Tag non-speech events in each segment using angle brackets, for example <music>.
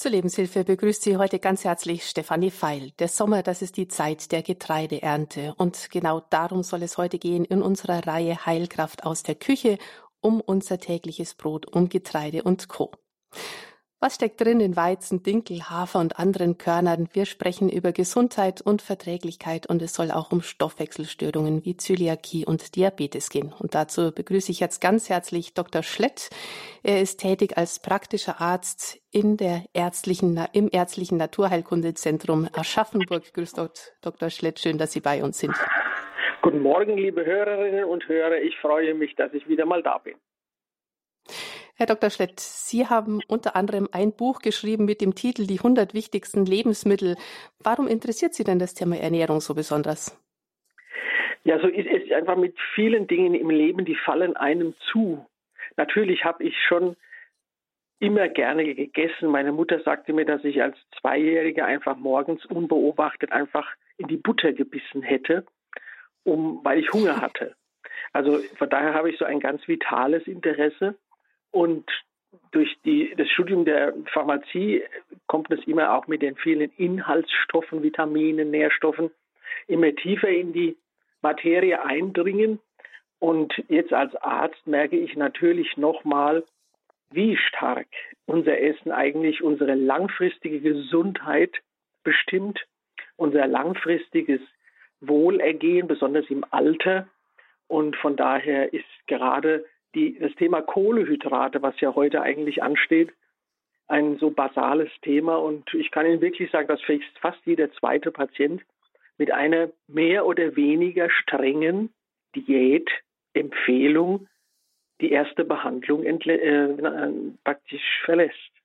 Zur Lebenshilfe begrüßt Sie heute ganz herzlich Stefanie Feil. Der Sommer, das ist die Zeit der Getreideernte. Und genau darum soll es heute gehen in unserer Reihe Heilkraft aus der Küche um unser tägliches Brot, um Getreide und Co. Was steckt drin in Weizen, Dinkel, Hafer und anderen Körnern? Wir sprechen über Gesundheit und Verträglichkeit und es soll auch um Stoffwechselstörungen wie Zöliakie und Diabetes gehen. Und dazu begrüße ich jetzt ganz herzlich Dr. Schlett. Er ist tätig als praktischer Arzt in der ärztlichen, im ärztlichen Naturheilkundezentrum Aschaffenburg. Grüß Gott, Dr. Schlett. Schön, dass Sie bei uns sind. Guten Morgen, liebe Hörerinnen und Hörer. Ich freue mich, dass ich wieder mal da bin. Herr Dr. Schlett, Sie haben unter anderem ein Buch geschrieben mit dem Titel Die 100 wichtigsten Lebensmittel. Warum interessiert Sie denn das Thema Ernährung so besonders? Ja, so ist es einfach mit vielen Dingen im Leben, die fallen einem zu. Natürlich habe ich schon immer gerne gegessen. Meine Mutter sagte mir, dass ich als Zweijähriger einfach morgens unbeobachtet einfach in die Butter gebissen hätte, um, weil ich Hunger hatte. Also von daher habe ich so ein ganz vitales Interesse. Und durch die, das Studium der Pharmazie kommt es immer auch mit den vielen Inhaltsstoffen, Vitaminen, Nährstoffen immer tiefer in die Materie eindringen. Und jetzt als Arzt merke ich natürlich nochmal, wie stark unser Essen eigentlich unsere langfristige Gesundheit bestimmt, unser langfristiges Wohlergehen, besonders im Alter. Und von daher ist gerade die, das Thema Kohlehydrate, was ja heute eigentlich ansteht, ein so basales Thema. Und ich kann Ihnen wirklich sagen, dass fast jeder zweite Patient mit einer mehr oder weniger strengen Diätempfehlung die erste Behandlung äh, praktisch verlässt.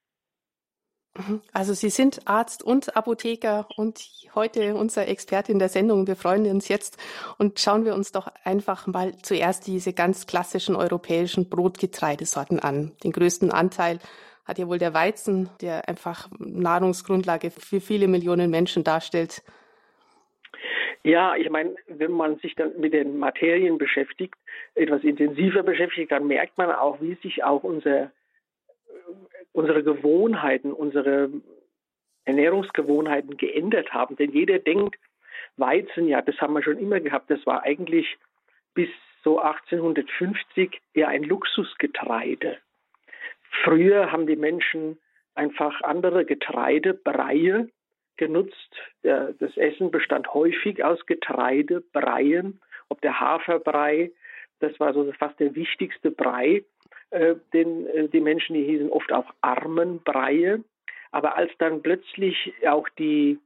Mhm. Also Sie sind Arzt und Apotheker und heute unser Experte in der Sendung. Wir freuen uns jetzt und schauen wir uns doch einfach mal zuerst diese ganz klassischen europäischen Brotgetreidesorten an. Den größten Anteil hat ja wohl der Weizen, der einfach Nahrungsgrundlage für viele Millionen Menschen darstellt. Ja, ich meine, wenn man sich dann mit den Materien beschäftigt, etwas intensiver beschäftigt, dann merkt man auch, wie sich auch unser unsere Gewohnheiten, unsere Ernährungsgewohnheiten geändert haben. Denn jeder denkt, Weizen, ja, das haben wir schon immer gehabt, das war eigentlich bis so 1850 eher ein Luxusgetreide. Früher haben die Menschen einfach andere Getreide, Breie genutzt. Das Essen bestand häufig aus Getreide, Breien, ob der Haferbrei, das war so fast der wichtigste Brei. Äh, äh, die Menschen, die hießen oft auch Armenbreie. Aber als dann plötzlich auch die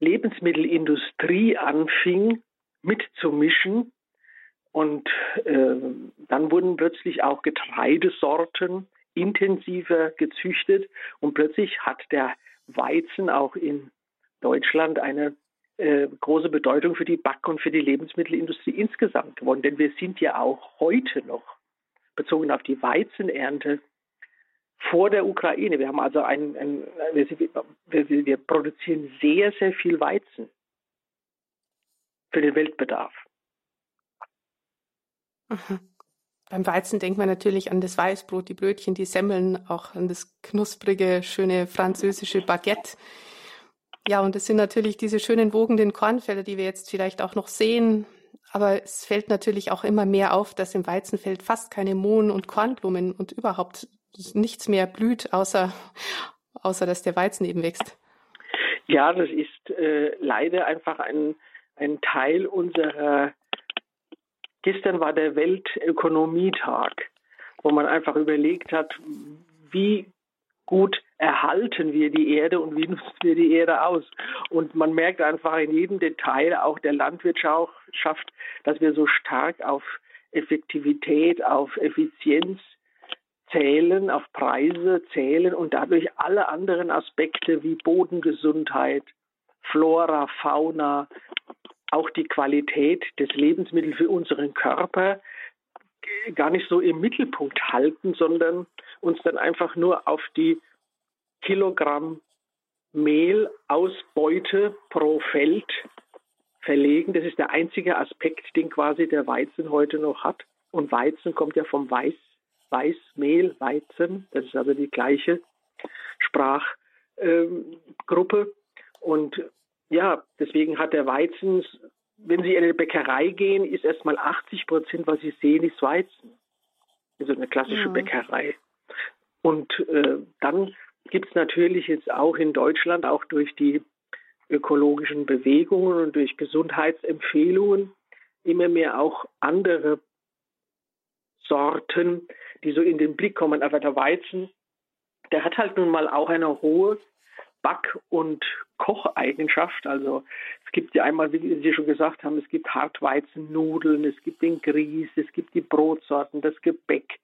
Lebensmittelindustrie anfing mitzumischen und äh, dann wurden plötzlich auch Getreidesorten intensiver gezüchtet und plötzlich hat der Weizen auch in Deutschland eine äh, große Bedeutung für die Back- und für die Lebensmittelindustrie insgesamt gewonnen. Denn wir sind ja auch heute noch bezogen auf die Weizenernte vor der Ukraine. Wir haben also ein, ein wir, wir, produzieren sehr, sehr viel Weizen für den Weltbedarf. Mhm. Beim Weizen denkt man natürlich an das Weißbrot, die Brötchen, die Semmeln, auch an das knusprige, schöne französische Baguette. Ja, und es sind natürlich diese schönen wogenden Kornfelder, die wir jetzt vielleicht auch noch sehen. Aber es fällt natürlich auch immer mehr auf, dass im Weizenfeld fast keine Mohn- und Kornblumen und überhaupt nichts mehr blüht, außer, <laughs> außer dass der Weizen eben wächst. Ja, das ist äh, leider einfach ein, ein Teil unserer. Gestern war der Weltökonomietag, wo man einfach überlegt hat, wie gut erhalten wir die Erde und wie nutzen wir die Erde aus. Und man merkt einfach in jedem Detail, auch der Landwirtschaft, dass wir so stark auf Effektivität, auf Effizienz zählen, auf Preise zählen und dadurch alle anderen Aspekte wie Bodengesundheit, Flora, Fauna, auch die Qualität des Lebensmittels für unseren Körper gar nicht so im Mittelpunkt halten, sondern uns dann einfach nur auf die Kilogramm Mehlausbeute pro Feld verlegen. Das ist der einzige Aspekt, den quasi der Weizen heute noch hat. Und Weizen kommt ja vom Weiß, Weißmehl, Weizen. Das ist also die gleiche Sprachart. ähm, Gruppe. Und ja, deswegen hat der Weizen, wenn Sie in eine Bäckerei gehen, ist erstmal 80 Prozent, was Sie sehen, ist Weizen. Also eine klassische ja. Bäckerei. Und äh, dann gibt es natürlich jetzt auch in Deutschland, auch durch die ökologischen Bewegungen und durch Gesundheitsempfehlungen, immer mehr auch andere Sorten, die so in den Blick kommen. Aber der Weizen, der hat halt nun mal auch eine hohe Back- und Kocheigenschaft. Also es gibt ja einmal, wie Sie schon gesagt haben, es gibt Hartweizennudeln, es gibt den Grieß, es gibt die Brotsorten, das Gebäck,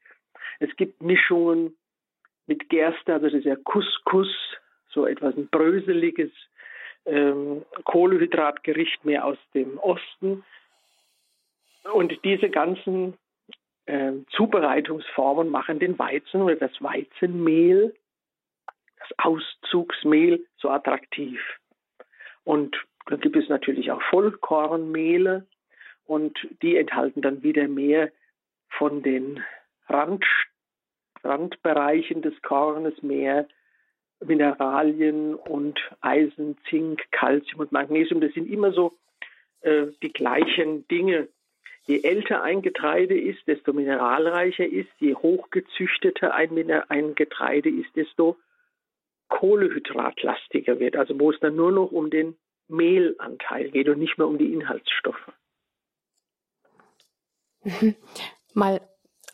es gibt Mischungen mit Gerste, also das ist ja Couscous, so etwas ein bröseliges ähm, Kohlehydratgericht mehr aus dem Osten. Und diese ganzen äh, Zubereitungsformen machen den Weizen oder das Weizenmehl, das Auszugsmehl so attraktiv. Und dann gibt es natürlich auch Vollkornmehle und die enthalten dann wieder mehr von den Rand, Randbereichen des Kornes, mehr Mineralien und Eisen, Zink, Calcium und Magnesium. Das sind immer so äh, die gleichen Dinge. Je älter ein Getreide ist, desto mineralreicher ist. Je hochgezüchteter ein, ein Getreide ist, desto kohlehydratlastiger wird. Also wo es dann nur noch um den Mehlanteil geht und nicht mehr um die Inhaltsstoffe. <laughs> Mal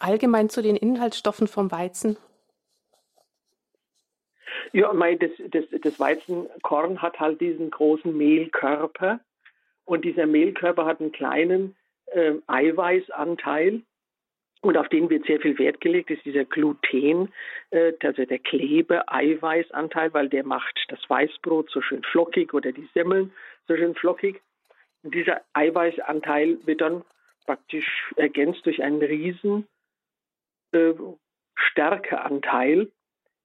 allgemein zu den Inhaltsstoffen vom Weizen. Ja, mein, das, das, das Weizenkorn hat halt diesen großen Mehlkörper und dieser Mehlkörper hat einen kleinen äh, Eiweißanteil und auf den wird sehr viel Wert gelegt, ist dieser Gluten, äh, also der Klebe-Eiweißanteil, weil der macht das Weißbrot so schön flockig oder die Semmeln so schön flockig. Und dieser Eiweißanteil wird dann praktisch ergänzt durch einen riesen äh, Stärkeanteil,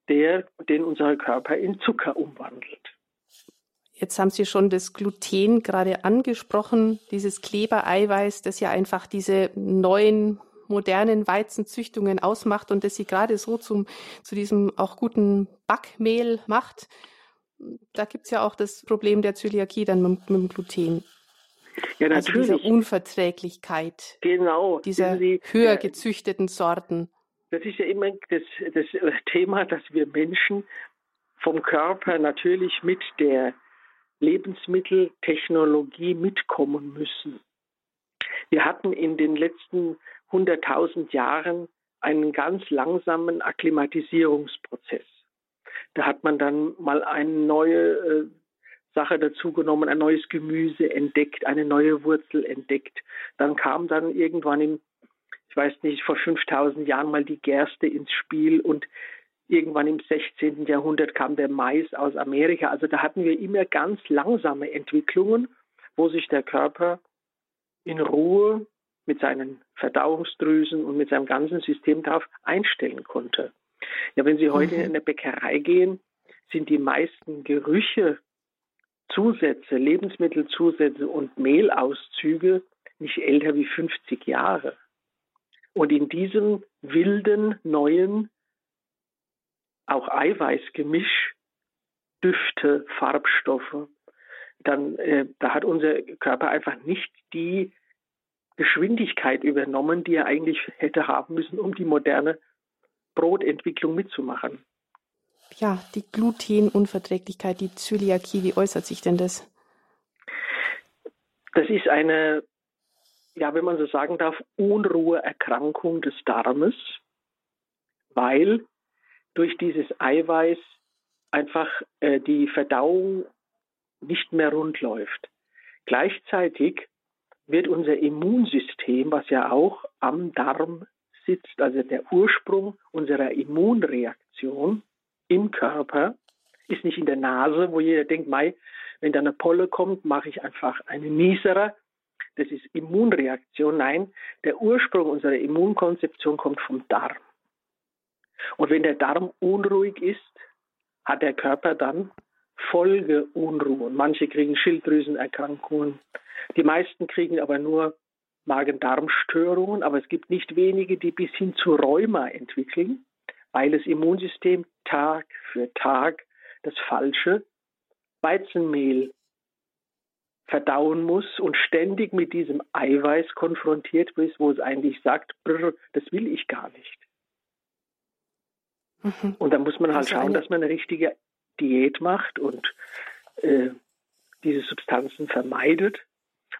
der, den unser Körper in Zucker umwandelt. Jetzt haben Sie schon das Gluten gerade angesprochen, dieses Klebereiweiß, das ja einfach diese neuen modernen Weizenzüchtungen ausmacht und das sie gerade so zum, zu diesem auch guten Backmehl macht. Da gibt es ja auch das Problem der Zöliakie dann mit, mit dem Gluten. Ja, natürlich. Also diese Unverträglichkeit. Genau. Dieser Sie, höher gezüchteten Sorten. Das ist ja immer das, das Thema, dass wir Menschen vom Körper natürlich mit der Lebensmitteltechnologie mitkommen müssen. Wir hatten in den letzten 100.000 Jahren einen ganz langsamen Akklimatisierungsprozess. Da hat man dann mal eine neue äh, Sache dazugenommen, ein neues Gemüse entdeckt, eine neue Wurzel entdeckt. Dann kam dann irgendwann im ich weiß nicht, vor 5000 Jahren mal die Gerste ins Spiel und irgendwann im 16. Jahrhundert kam der Mais aus Amerika. Also da hatten wir immer ganz langsame Entwicklungen, wo sich der Körper in Ruhe mit seinen Verdauungsdrüsen und mit seinem ganzen System darauf einstellen konnte. Ja, wenn Sie heute mhm. in eine Bäckerei gehen, sind die meisten Gerüche, Zusätze, Lebensmittelzusätze und Mehlauszüge nicht älter wie 50 Jahre. Und in diesem wilden, neuen, auch Eiweißgemisch, Düfte, Farbstoffe, dann äh, da hat unser Körper einfach nicht die Geschwindigkeit übernommen, die er eigentlich hätte haben müssen, um die moderne Brotentwicklung mitzumachen. Ja, die Glutenunverträglichkeit, die Zöliakie, wie äußert sich denn das? Das ist eine ja, wenn man so sagen darf, Unruheerkrankung des Darmes, weil durch dieses Eiweiß einfach äh, die Verdauung nicht mehr rund läuft. Gleichzeitig wird unser Immunsystem, was ja auch am Darm sitzt, also der Ursprung unserer Immunreaktion im Körper, ist nicht in der Nase, wo jeder denkt, Mai, wenn da eine Polle kommt, mache ich einfach einen Nieserer das ist Immunreaktion. Nein, der Ursprung unserer Immunkonzeption kommt vom Darm. Und wenn der Darm unruhig ist, hat der Körper dann Folgeunruhen. Manche kriegen Schilddrüsenerkrankungen. Die meisten kriegen aber nur Magen-Darm-Störungen. Aber es gibt nicht wenige, die bis hin zu Rheuma entwickeln, weil das Immunsystem Tag für Tag das falsche Weizenmehl verdauen muss und ständig mit diesem Eiweiß konfrontiert ist, wo es eigentlich sagt, brr, das will ich gar nicht. Mhm. Und da muss man halt schauen, dass man eine richtige Diät macht und äh, diese Substanzen vermeidet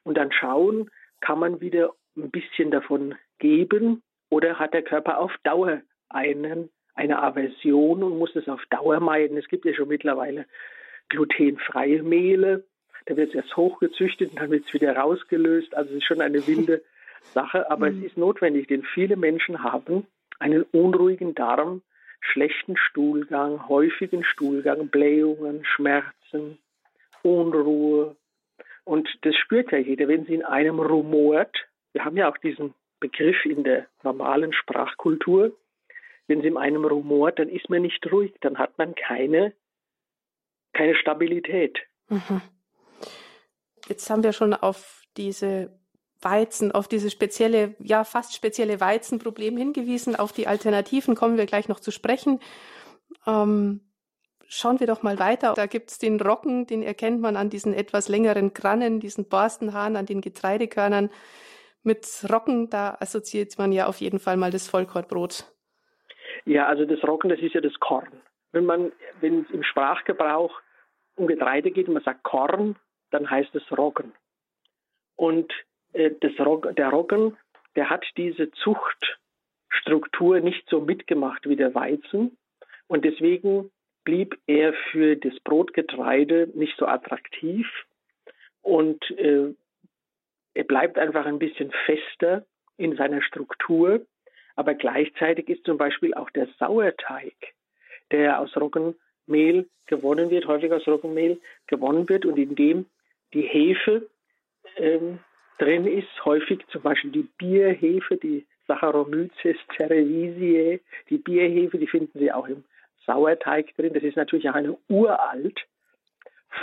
und dann schauen, kann man wieder ein bisschen davon geben oder hat der Körper auf Dauer einen, eine Aversion und muss es auf Dauer meiden. Es gibt ja schon mittlerweile glutenfreie Mehle, da wird es erst hochgezüchtet und dann wird es wieder rausgelöst. Also es ist schon eine wilde <laughs> Sache, aber mhm. es ist notwendig, denn viele Menschen haben einen unruhigen Darm, schlechten Stuhlgang, häufigen Stuhlgang, Blähungen, Schmerzen, Unruhe. Und das spürt ja jeder, wenn sie in einem rumort. Wir haben ja auch diesen Begriff in der normalen Sprachkultur. Wenn sie in einem rumort, dann ist man nicht ruhig, dann hat man keine, keine Stabilität. Mhm. Jetzt haben wir schon auf diese Weizen, auf diese spezielle, ja fast spezielle Weizenproblem hingewiesen. Auf die Alternativen kommen wir gleich noch zu sprechen. Ähm, schauen wir doch mal weiter. Da gibt es den Roggen, den erkennt man an diesen etwas längeren Krannen, diesen Borstenhaaren, an den Getreidekörnern. Mit Roggen, da assoziiert man ja auf jeden Fall mal das Vollkornbrot. Ja, also das Roggen, das ist ja das Korn. Wenn man, wenn es im Sprachgebrauch um Getreide geht und man sagt Korn, dann heißt es Roggen. Und äh, Rog der Roggen, der hat diese Zuchtstruktur nicht so mitgemacht wie der Weizen. Und deswegen blieb er für das Brotgetreide nicht so attraktiv. Und äh, er bleibt einfach ein bisschen fester in seiner Struktur. Aber gleichzeitig ist zum Beispiel auch der Sauerteig, der aus Roggenmehl gewonnen wird, häufig aus Roggenmehl gewonnen wird und in dem die Hefe ähm, drin ist, häufig zum Beispiel die Bierhefe, die Saccharomyces cerevisiae, die Bierhefe, die finden Sie auch im Sauerteig drin. Das ist natürlich auch eine uralt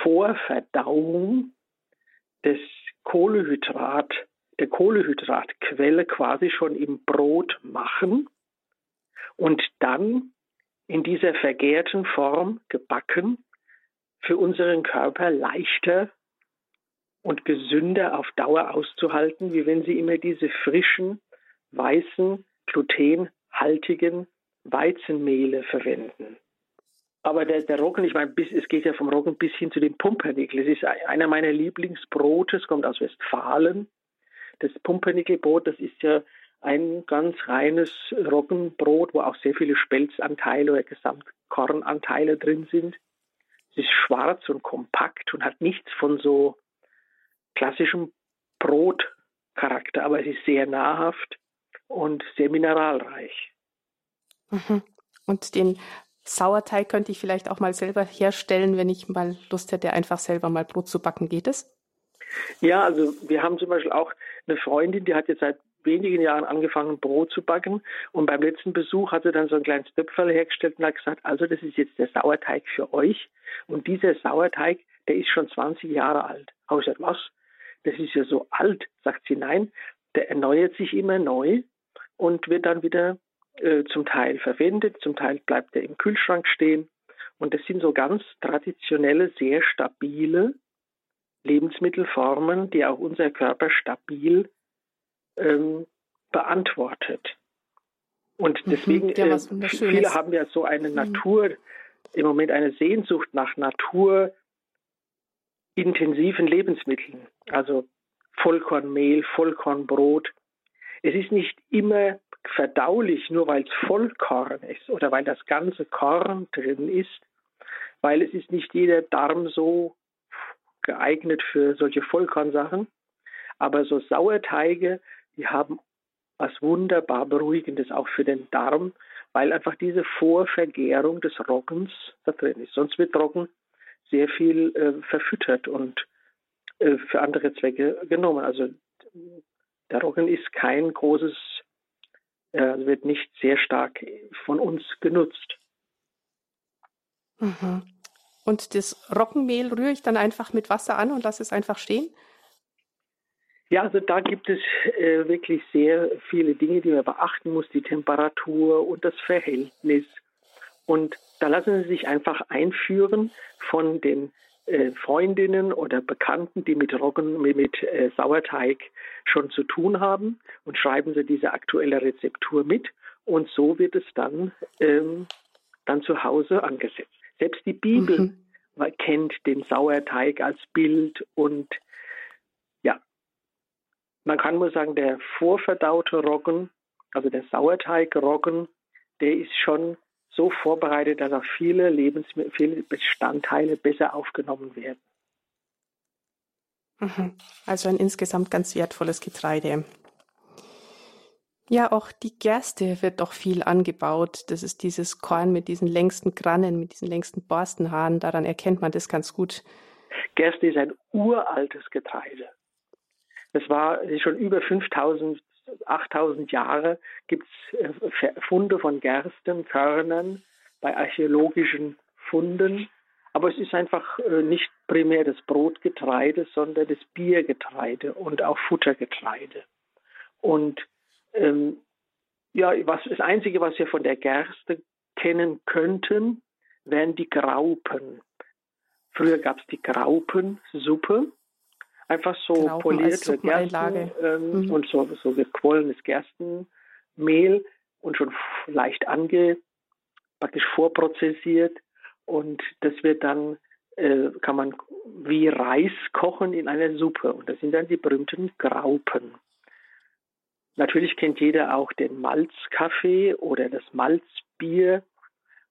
Vorverdauung des Kohlehydrat, der Kohlehydratquelle quasi schon im Brot machen und dann in dieser vergärten Form gebacken für unseren Körper leichter und gesünder auf Dauer auszuhalten, wie wenn Sie immer diese frischen, weißen, glutenhaltigen Weizenmehle verwenden. Aber der, der Roggen, ich meine, bis, es geht ja vom Roggen bis hin zu dem Pumpernickel. Es ist einer meiner Lieblingsbrote, es kommt aus Westfalen. Das Pumpernickelbrot, das ist ja ein ganz reines Roggenbrot, wo auch sehr viele Spelzanteile oder Gesamtkornanteile drin sind. Es ist schwarz und kompakt und hat nichts von so klassischem Brotcharakter, aber es ist sehr nahrhaft und sehr mineralreich. Mhm. Und den Sauerteig könnte ich vielleicht auch mal selber herstellen, wenn ich mal Lust hätte, einfach selber mal Brot zu backen. Geht es? Ja, also wir haben zum Beispiel auch eine Freundin, die hat jetzt seit wenigen Jahren angefangen, Brot zu backen. Und beim letzten Besuch hat sie dann so ein kleines Töpferl hergestellt und hat gesagt, also das ist jetzt der Sauerteig für euch. Und dieser Sauerteig, der ist schon 20 Jahre alt. Habe ich gesagt, was? Das ist ja so alt, sagt sie, nein, der erneuert sich immer neu und wird dann wieder äh, zum Teil verwendet, zum Teil bleibt er im Kühlschrank stehen. Und das sind so ganz traditionelle, sehr stabile Lebensmittelformen, die auch unser Körper stabil ähm, beantwortet. Und mhm. deswegen, ja, äh, viele haben ja so eine mhm. Natur, im Moment eine Sehnsucht nach Natur, intensiven Lebensmitteln, also Vollkornmehl, Vollkornbrot. Es ist nicht immer verdaulich, nur weil es Vollkorn ist oder weil das ganze Korn drin ist, weil es ist nicht jeder Darm so geeignet für solche Vollkornsachen. Aber so Sauerteige, die haben was wunderbar Beruhigendes auch für den Darm, weil einfach diese Vorvergärung des Roggens da drin ist. Sonst wird Roggen sehr viel äh, verfüttert und äh, für andere Zwecke genommen. Also der Roggen ist kein großes, äh, wird nicht sehr stark von uns genutzt. Mhm. Und das Roggenmehl rühre ich dann einfach mit Wasser an und lasse es einfach stehen? Ja, also da gibt es äh, wirklich sehr viele Dinge, die man beachten muss, die Temperatur und das Verhältnis Und da lassen Sie sich einfach einführen von den äh, Freundinnen oder Bekannten, die mit Roggen, mit, äh, Sauerteig schon zu tun haben und schreiben Sie diese aktuelle Rezeptur mit und so wird es dann, ähm, dann zu Hause angesetzt. Selbst die Bibel mhm. kennt den Sauerteig als Bild und ja, man kann nur sagen, der vorverdaute Roggen, also der Sauerteigroggen, der ist schon so vorbereitet, dass auch viele Lebensmittel, viele Bestandteile besser aufgenommen werden. Mhm. Also ein insgesamt ganz wertvolles Getreide. Ja, auch die Gerste wird doch viel angebaut. Das ist dieses Korn mit diesen längsten Grannen, mit diesen längsten Borstenhaaren. Daran erkennt man das ganz gut. Gerste ist ein uraltes Getreide. Das war schon über 5000 8000 Jahre gibt es äh, Funde von Gerstenkörnern bei archäologischen Funden. Aber es ist einfach äh, nicht primär das Brotgetreide, sondern das Biergetreide und auch Futtergetreide. Und ähm, ja, was, das Einzige, was wir von der Gerste kennen könnten, wären die Graupen. Früher gab es die Graupensuppe einfach so Graupen polierte Gersten ähm, mhm. und so, so gequollenes Gerstenmehl und schon leicht ange, praktisch vorprozessiert und das wird dann äh, kann man wie Reis kochen in einer Suppe und das sind dann die berühmten Graupen. Natürlich kennt jeder auch den Malzkaffee oder das Malzbier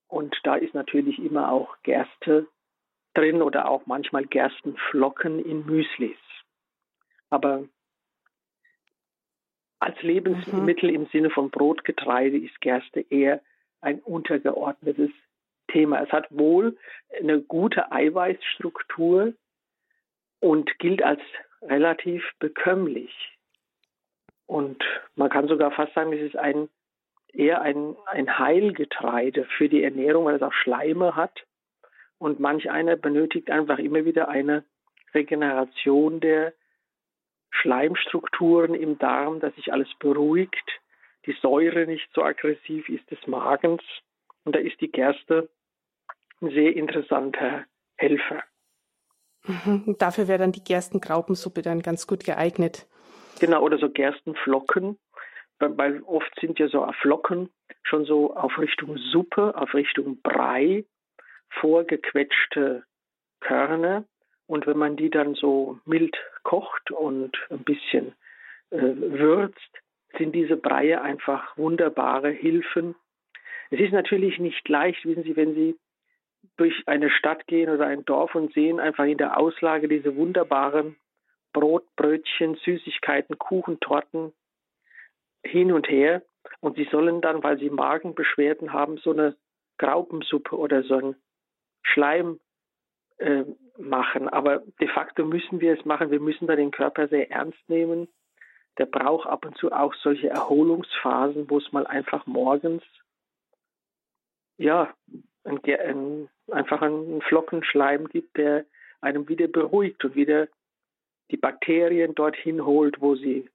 und da ist natürlich immer auch Gerste drin oder auch manchmal Gerstenflocken in Müslis. Aber als Lebensmittel mhm. im Sinne von Brotgetreide ist Gerste eher ein untergeordnetes Thema. Es hat wohl eine gute Eiweißstruktur und gilt als relativ bekömmlich. Und man kann sogar fast sagen, es ist ein, eher ein, ein Heilgetreide für die Ernährung, weil es auch Schleime hat. Und manch einer benötigt einfach immer wieder eine Regeneration der Schleimstrukturen im Darm, dass sich alles beruhigt, die Säure nicht so aggressiv ist des Magens. Und da ist die Gerste ein sehr interessanter Helfer. Mhm. Dafür wäre dann die Gerstengraupensuppe dann ganz gut geeignet. Genau, oder so Gerstenflocken, weil oft sind ja so Flocken schon so auf Richtung Suppe, auf Richtung Brei vorgequetschte Körner. Und wenn man die dann so mild kocht und ein bisschen äh, würzt, sind diese Breie einfach wunderbare Hilfen. Es ist natürlich nicht leicht, wissen Sie, wenn Sie durch eine Stadt gehen oder ein Dorf und sehen einfach in der Auslage diese wunderbaren Brot, Brötchen, Süßigkeiten, Kuchen, Torten hin und her. Und sie sollen dann, weil sie Magenbeschwerden haben, so eine Graupensuppe oder so ein Schleim äh, machen. Aber de facto müssen wir es machen. Wir müssen da den Körper sehr ernst nehmen. Der braucht ab und zu auch solche Erholungsphasen, wo es mal einfach morgens ja ein, ein, einfach einen Flockenschleim gibt, der einem wieder beruhigt und wieder die Bakterien dorthin holt, wo sie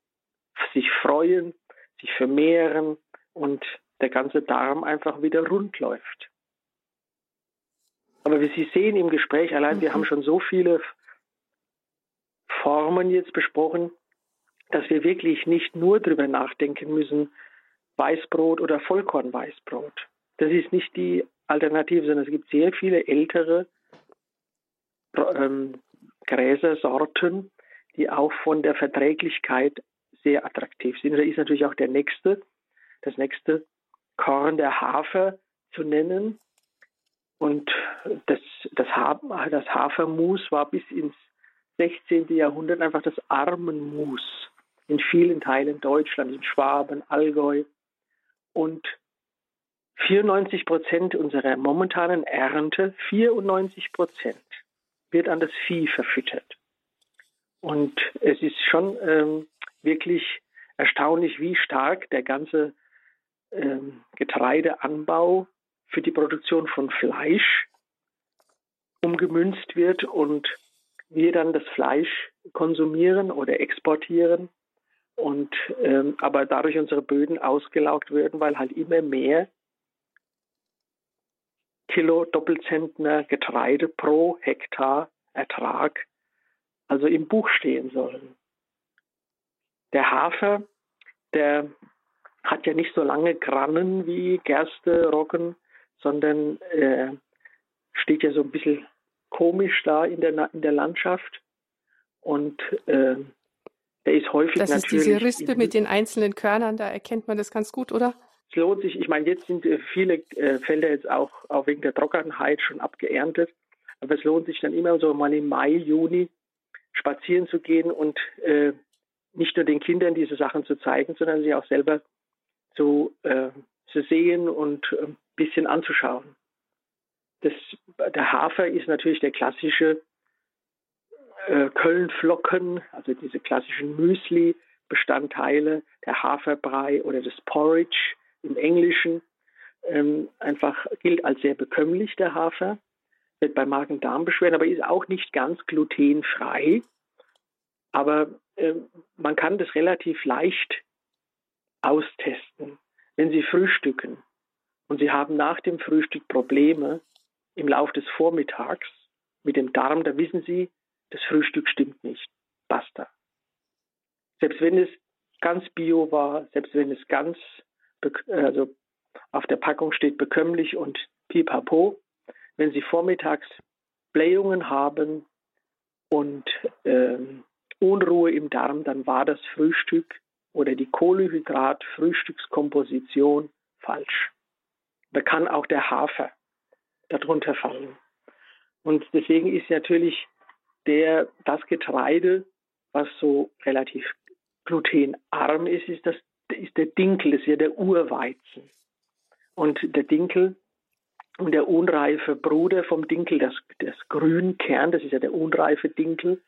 sich freuen, sich vermehren und der ganze Darm einfach wieder rund läuft. Aber wie Sie sehen im Gespräch, allein mhm. wir haben schon so viele Formen jetzt besprochen, dass wir wirklich nicht nur darüber nachdenken müssen, Weißbrot oder Vollkornweißbrot. Das ist nicht die Alternative, sondern es gibt sehr viele ältere ähm, Gräsersorten, die auch von der Verträglichkeit sehr attraktiv sind. Da ist natürlich auch der nächste, das nächste Korn der Hafer zu nennen, und das, das, das Hafermus war bis ins 16. Jahrhundert einfach das Armenmus in vielen Teilen Deutschlands, in Schwaben, Allgäu. Und 94 Prozent unserer momentanen Ernte, 94 Prozent, wird an das Vieh verfüttert. Und es ist schon ähm, wirklich erstaunlich, wie stark der ganze ähm, Getreideanbau für die Produktion von Fleisch umgemünzt wird und wir dann das Fleisch konsumieren oder exportieren und ähm, aber dadurch unsere Böden ausgelaugt werden, weil halt immer mehr Kilo Doppelzentner Getreide pro Hektar Ertrag also im Buch stehen sollen. Der Hafer, der hat ja nicht so lange Grannen wie Gerste, Roggen, sondern äh, steht ja so ein bisschen komisch da in der, in der Landschaft. Und äh, der ist häufig das natürlich. Das ist diese Rispe mit den einzelnen Körnern, da erkennt man das ganz gut, oder? Es lohnt sich, ich meine, jetzt sind äh, viele äh, Felder jetzt auch, auch wegen der Trockenheit schon abgeerntet. Aber es lohnt sich dann immer so mal im Mai, Juni spazieren zu gehen und äh, nicht nur den Kindern diese Sachen zu zeigen, sondern sie auch selber zu, äh, zu sehen und äh, bisschen anzuschauen. Das, der Hafer ist natürlich der klassische äh, Kölnflocken, also diese klassischen Müsli-Bestandteile, der Haferbrei oder das Porridge im Englischen ähm, einfach gilt als sehr bekömmlich, der Hafer, wird bei Magen-Darm-Beschwerden, aber ist auch nicht ganz glutenfrei. Aber äh, man kann das relativ leicht austesten. Wenn Sie frühstücken und Sie haben nach dem Frühstück Probleme im Laufe des Vormittags mit dem Darm, da wissen Sie, das Frühstück stimmt nicht. Basta. Selbst wenn es ganz bio war, selbst wenn es ganz also auf der Packung steht bekömmlich und pipapo. Wenn Sie vormittags Blähungen haben und äh, Unruhe im Darm, dann war das Frühstück oder die Kohlehydrat-Frühstückskomposition falsch. Da kann auch der Hafer darunter fallen. Und deswegen ist natürlich der, das Getreide, was so relativ glutenarm ist, ist das ist der Dinkel, das ist ja der Urweizen. Und der Dinkel und der unreife Bruder vom Dinkel, das, das Grünkern, das ist ja der unreife Dinkel,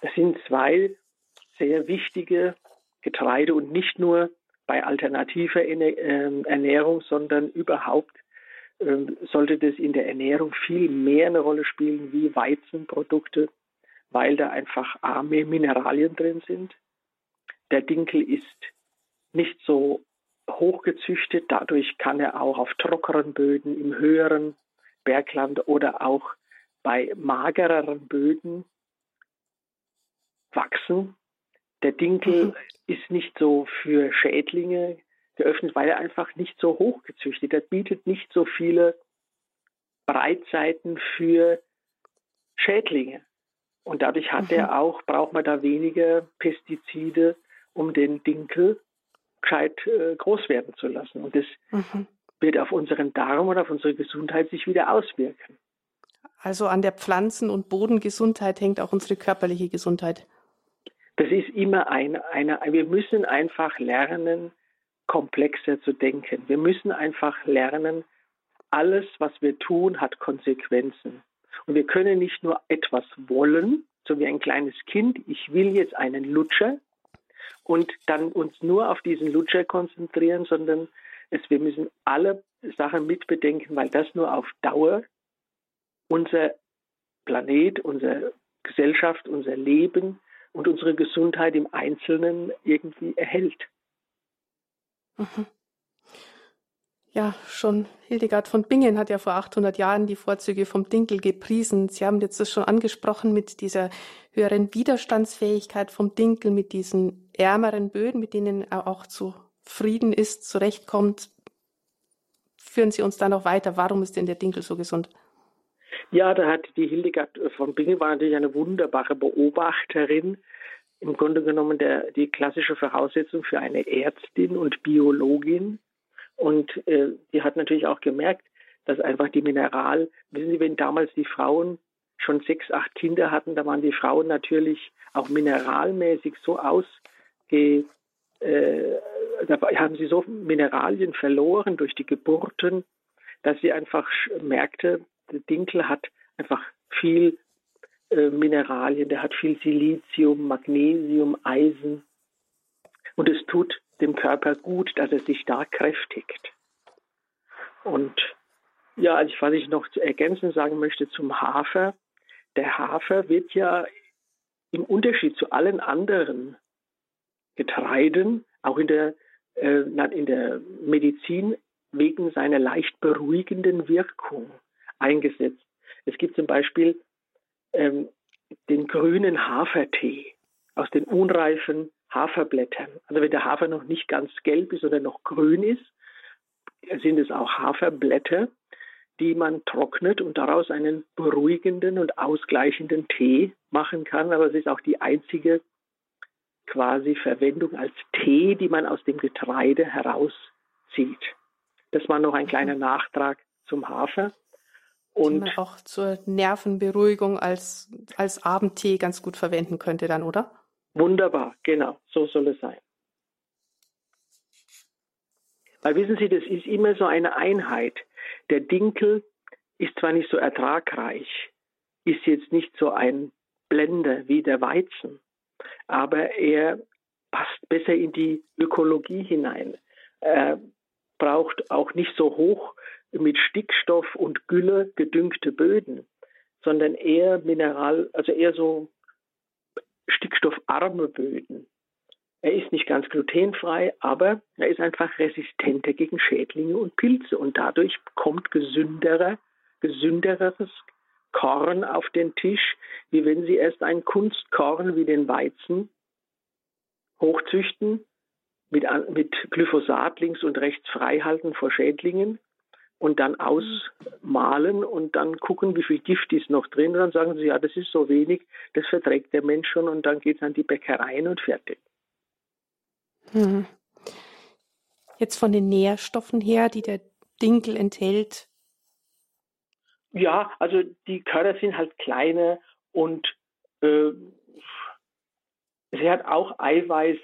das sind zwei sehr wichtige Getreide und nicht nur bei alternativer ähm, Ernährung, sondern überhaupt ähm, sollte das in der Ernährung viel mehr eine Rolle spielen wie Weizenprodukte, weil da einfach arme Mineralien drin sind. Der Dinkel ist nicht so hochgezüchtet. Dadurch kann er auch auf trockeren Böden im höheren Bergland oder auch bei magereren Böden wachsen. Der Dinkel mhm. ist nicht so für Schädlinge geöffnet, weil er einfach nicht so hoch gezüchtet. Er bietet nicht so viele Breitseiten für Schädlinge. Und dadurch hat mhm. er auch, braucht man da weniger Pestizide, um den Dinkel gescheit äh, groß werden zu lassen. Und das mhm. wird auf unseren Darm und auf unsere Gesundheit sich wieder auswirken. Also an der Pflanzen- und Bodengesundheit hängt auch unsere körperliche Gesundheit. Das ist immer ein, eine, wir müssen einfach lernen, komplexer zu denken. Wir müssen einfach lernen, alles, was wir tun, hat Konsequenzen. Und wir können nicht nur etwas wollen, so wie ein kleines Kind, ich will jetzt einen Lutscher, und dann uns nur auf diesen Lutscher konzentrieren, sondern es, wir müssen alle Sachen mitbedenken, weil das nur auf Dauer unser Planet, unsere Gesellschaft, unser Leben und unsere Gesundheit im Einzelnen irgendwie erhält. Mhm. Ja, schon Hildegard von Bingen hat ja vor 800 Jahren die Vorzüge vom Dinkel gepriesen. Sie haben jetzt das schon angesprochen mit dieser höheren Widerstandsfähigkeit vom Dinkel, mit diesen ärmeren Böden, mit denen er auch zufrieden ist, zurechtkommt. Führen Sie uns da noch weiter. Warum ist denn der Dinkel so gesund? Ja, da hat die Hildegard von Bingen war natürlich eine wunderbare Beobachterin. Im Grunde genommen der, die klassische Voraussetzung für eine Ärztin und Biologin und äh, die hat natürlich auch gemerkt, dass einfach die Mineral, wissen Sie, wenn damals die Frauen schon sechs, acht Kinder hatten, da waren die Frauen natürlich auch mineralmäßig so ausge, äh, da haben sie so Mineralien verloren durch die Geburten, dass sie einfach merkte, Dinkel hat einfach viel äh, Mineralien, der hat viel Silizium, Magnesium, Eisen. Und es tut dem Körper gut, dass er sich da kräftigt. Und ja, also was ich noch ergänzend sagen möchte zum Hafer. Der Hafer wird ja im Unterschied zu allen anderen Getreiden, auch in der, äh, in der Medizin wegen seiner leicht beruhigenden Wirkung eingesetzt. Es gibt zum Beispiel ähm, den grünen Hafertee aus den unreifen Haferblättern. Also wenn der Hafer noch nicht ganz gelb ist oder noch grün ist, sind es auch Haferblätter, die man trocknet und daraus einen beruhigenden und ausgleichenden Tee machen kann. Aber es ist auch die einzige quasi Verwendung als Tee, die man aus dem Getreide herauszieht. Das war noch ein kleiner Nachtrag zum Hafer. Und auch zur Nervenberuhigung als, als Abendtee ganz gut verwenden könnte dann, oder? Wunderbar, genau, so soll es sein. Weil wissen Sie, das ist immer so eine Einheit. Der Dinkel ist zwar nicht so ertragreich, ist jetzt nicht so ein Blender wie der Weizen, aber er passt besser in die Ökologie hinein. Er braucht auch nicht so hoch mit Stickstoff und Gülle gedüngte Böden, sondern eher Mineral, also eher so stickstoffarme Böden. Er ist nicht ganz glutenfrei, aber er ist einfach resistenter gegen Schädlinge und Pilze und dadurch kommt gesünderer, gesündereres Korn auf den Tisch, wie wenn Sie erst ein Kunstkorn wie den Weizen hochzüchten, mit, mit Glyphosat links und rechts freihalten vor Schädlingen und dann ausmalen und dann gucken, wie viel Gift ist noch drin. Und dann sagen sie, ja, das ist so wenig, das verträgt der Mensch schon und dann geht es an die Bäckereien und fertig. Hm. Jetzt von den Nährstoffen her, die der Dinkel enthält. Ja, also die Körner sind halt kleiner und äh, sie hat auch Eiweiß,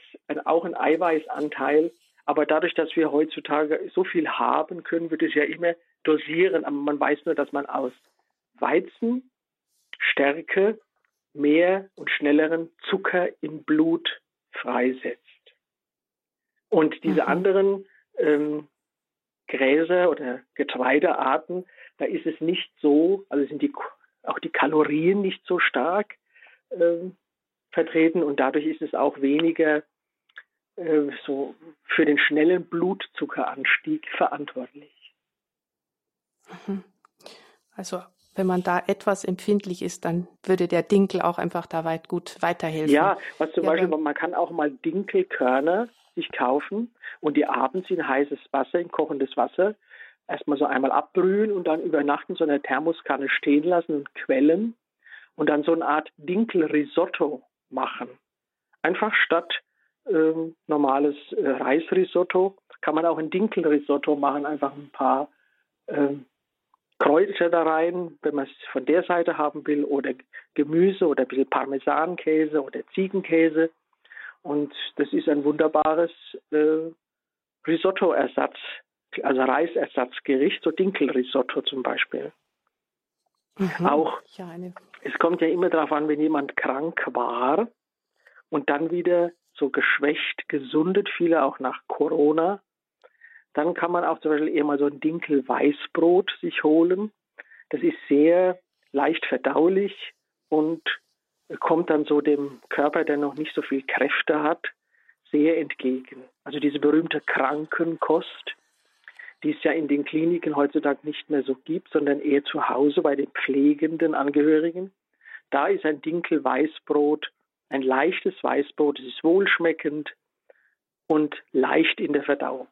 auch einen Eiweißanteil. Aber dadurch, dass wir heutzutage so viel haben, können wir das ja immer dosieren. Aber man weiß nur, dass man aus Weizen, Stärke, mehr und schnelleren Zucker im Blut freisetzt. Und diese mhm. anderen ähm, Gräser oder Getreidearten, da ist es nicht so, also sind die, auch die Kalorien nicht so stark ähm, vertreten und dadurch ist es auch weniger so für den schnellen Blutzuckeranstieg verantwortlich. Mhm. Also wenn man da etwas empfindlich ist, dann würde der Dinkel auch einfach da weit gut weiterhelfen. Ja, was zum ja, Beispiel, man kann auch mal Dinkelkörner sich kaufen und die abends in heißes Wasser, in kochendes Wasser, erstmal so einmal abbrühen und dann über Nacht in so einer Thermoskanne stehen lassen und quellen und dann so eine Art Dinkelrisotto machen. Einfach statt ähm, normales äh, Reisrisotto kann man auch ein Dinkelrisotto machen, einfach ein paar ähm, Kräuter da rein, wenn man es von der Seite haben will, oder Gemüse oder ein bisschen Parmesankäse oder Ziegenkäse und das ist ein wunderbares äh, Risotto-Ersatz, also Reisersatzgericht, so Dinkelrisotto zum Beispiel. Mhm. Auch, ja, es kommt ja immer darauf an, wenn jemand krank war und dann wieder so geschwächt, gesundet, viele auch nach Corona, dann kann man auch zum Beispiel eher mal so ein Dinkel-Weißbrot sich holen. Das ist sehr leicht verdaulich und kommt dann so dem Körper, der noch nicht so viel Kräfte hat, sehr entgegen. Also diese berühmte Krankenkost, die es ja in den Kliniken heutzutage nicht mehr so gibt, sondern eher zu Hause bei den pflegenden Angehörigen. Da ist ein Dinkel Weißbrot, ein leichtes Weißbrot, es ist wohlschmeckend und leicht in der Verdauung.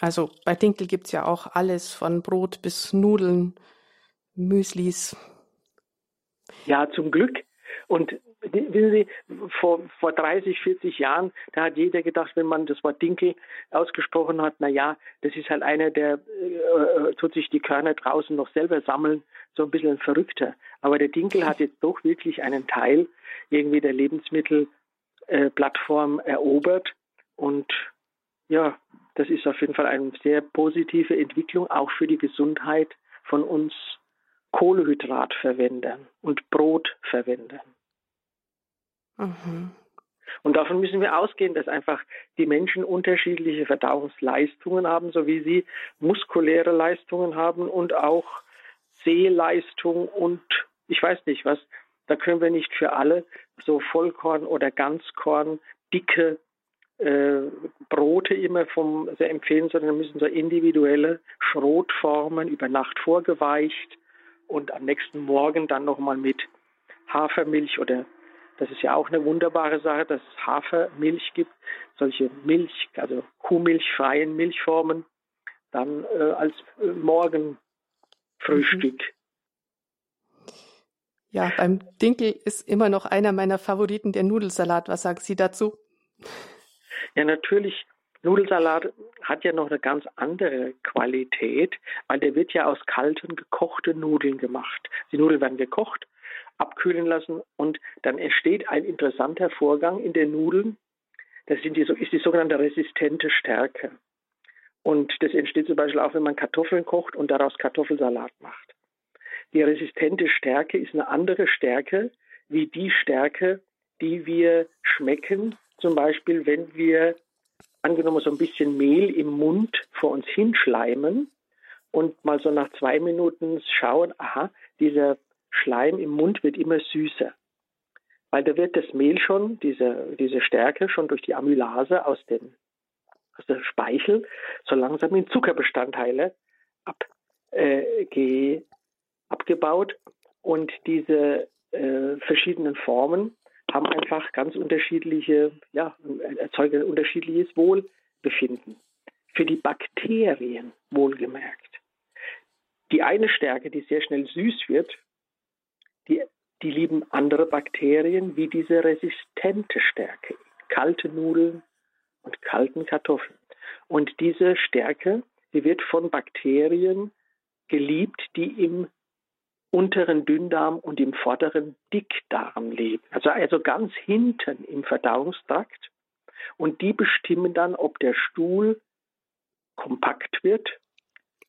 Also bei Dinkel gibt es ja auch alles von Brot bis Nudeln, Müslis. Ja, zum Glück. Und wissen Sie, vor, vor 30, 40 Jahren, da hat jeder gedacht, wenn man das Wort Dinkel ausgesprochen hat, na ja, das ist halt einer, der äh, tut sich die Körner draußen noch selber sammeln, so ein bisschen ein Verrückter. Aber der Dinkel hat jetzt doch wirklich einen Teil irgendwie der Lebensmittelplattform äh, erobert. Und ja, das ist auf jeden Fall eine sehr positive Entwicklung, auch für die Gesundheit von uns Kohlehydrat verwenden und Brot verwenden. Mhm. Und davon müssen wir ausgehen, dass einfach die Menschen unterschiedliche Verdauungsleistungen haben, so wie sie muskuläre Leistungen haben und auch Sehleistung und ich weiß nicht was. Da können wir nicht für alle so Vollkorn oder Ganzkorn dicke äh, Brote immer vom sehr empfehlen, sondern müssen so individuelle Schrotformen über Nacht vorgeweicht und am nächsten Morgen dann nochmal mit Hafermilch oder das ist ja auch eine wunderbare Sache, dass es Hafermilch gibt, solche Milch, also kuhmilchfreien Milchformen, dann äh, als äh, Morgenfrühstück. Mhm. Ja, beim Dinkel ist immer noch einer meiner Favoriten der Nudelsalat. Was sagen Sie dazu? Ja, natürlich. Nudelsalat hat ja noch eine ganz andere Qualität, weil der wird ja aus kalten, gekochten Nudeln gemacht. Die Nudeln werden gekocht, abkühlen lassen und dann entsteht ein interessanter Vorgang in den Nudeln. Das die, ist die sogenannte resistente Stärke. Und das entsteht zum Beispiel auch, wenn man Kartoffeln kocht und daraus Kartoffelsalat macht. Die resistente Stärke ist eine andere Stärke wie die Stärke, die wir schmecken, zum Beispiel wenn wir angenommen so ein bisschen Mehl im Mund vor uns hinschleimen und mal so nach zwei Minuten schauen, aha, dieser Schleim im Mund wird immer süßer. Weil da wird das Mehl schon, diese, diese Stärke schon durch die Amylase aus, den, aus der Speichel so langsam in Zuckerbestandteile abge, abgebaut und diese äh, verschiedenen Formen haben einfach ganz unterschiedliche, ja, erzeugen unterschiedliches Wohlbefinden. Für die Bakterien wohlgemerkt. Die eine Stärke, die sehr schnell süß wird, die, die lieben andere Bakterien wie diese resistente Stärke, kalte Nudeln und kalten Kartoffeln. Und diese Stärke, die wird von Bakterien geliebt, die im unteren Dünndarm und im vorderen Dickdarm leben. Also, also ganz hinten im Verdauungstrakt. Und die bestimmen dann, ob der Stuhl kompakt wird.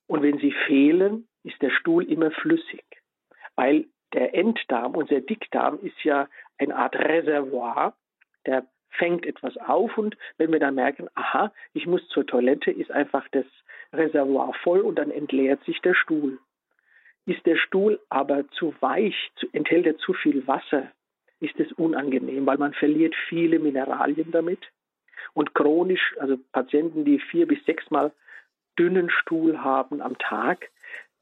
Und wenn sie fehlen, ist der Stuhl immer flüssig. Weil der Enddarm, unser Dickdarm, ist ja eine Art Reservoir. Der fängt etwas auf und wenn wir dann merken, aha, ich muss zur Toilette, ist einfach das Reservoir voll und dann entleert sich der Stuhl. Ist der Stuhl aber zu weich, enthält er zu viel Wasser, ist es unangenehm, weil man verliert viele Mineralien damit. Und chronisch, also Patienten, die vier bis sechsmal dünnen Stuhl haben am Tag,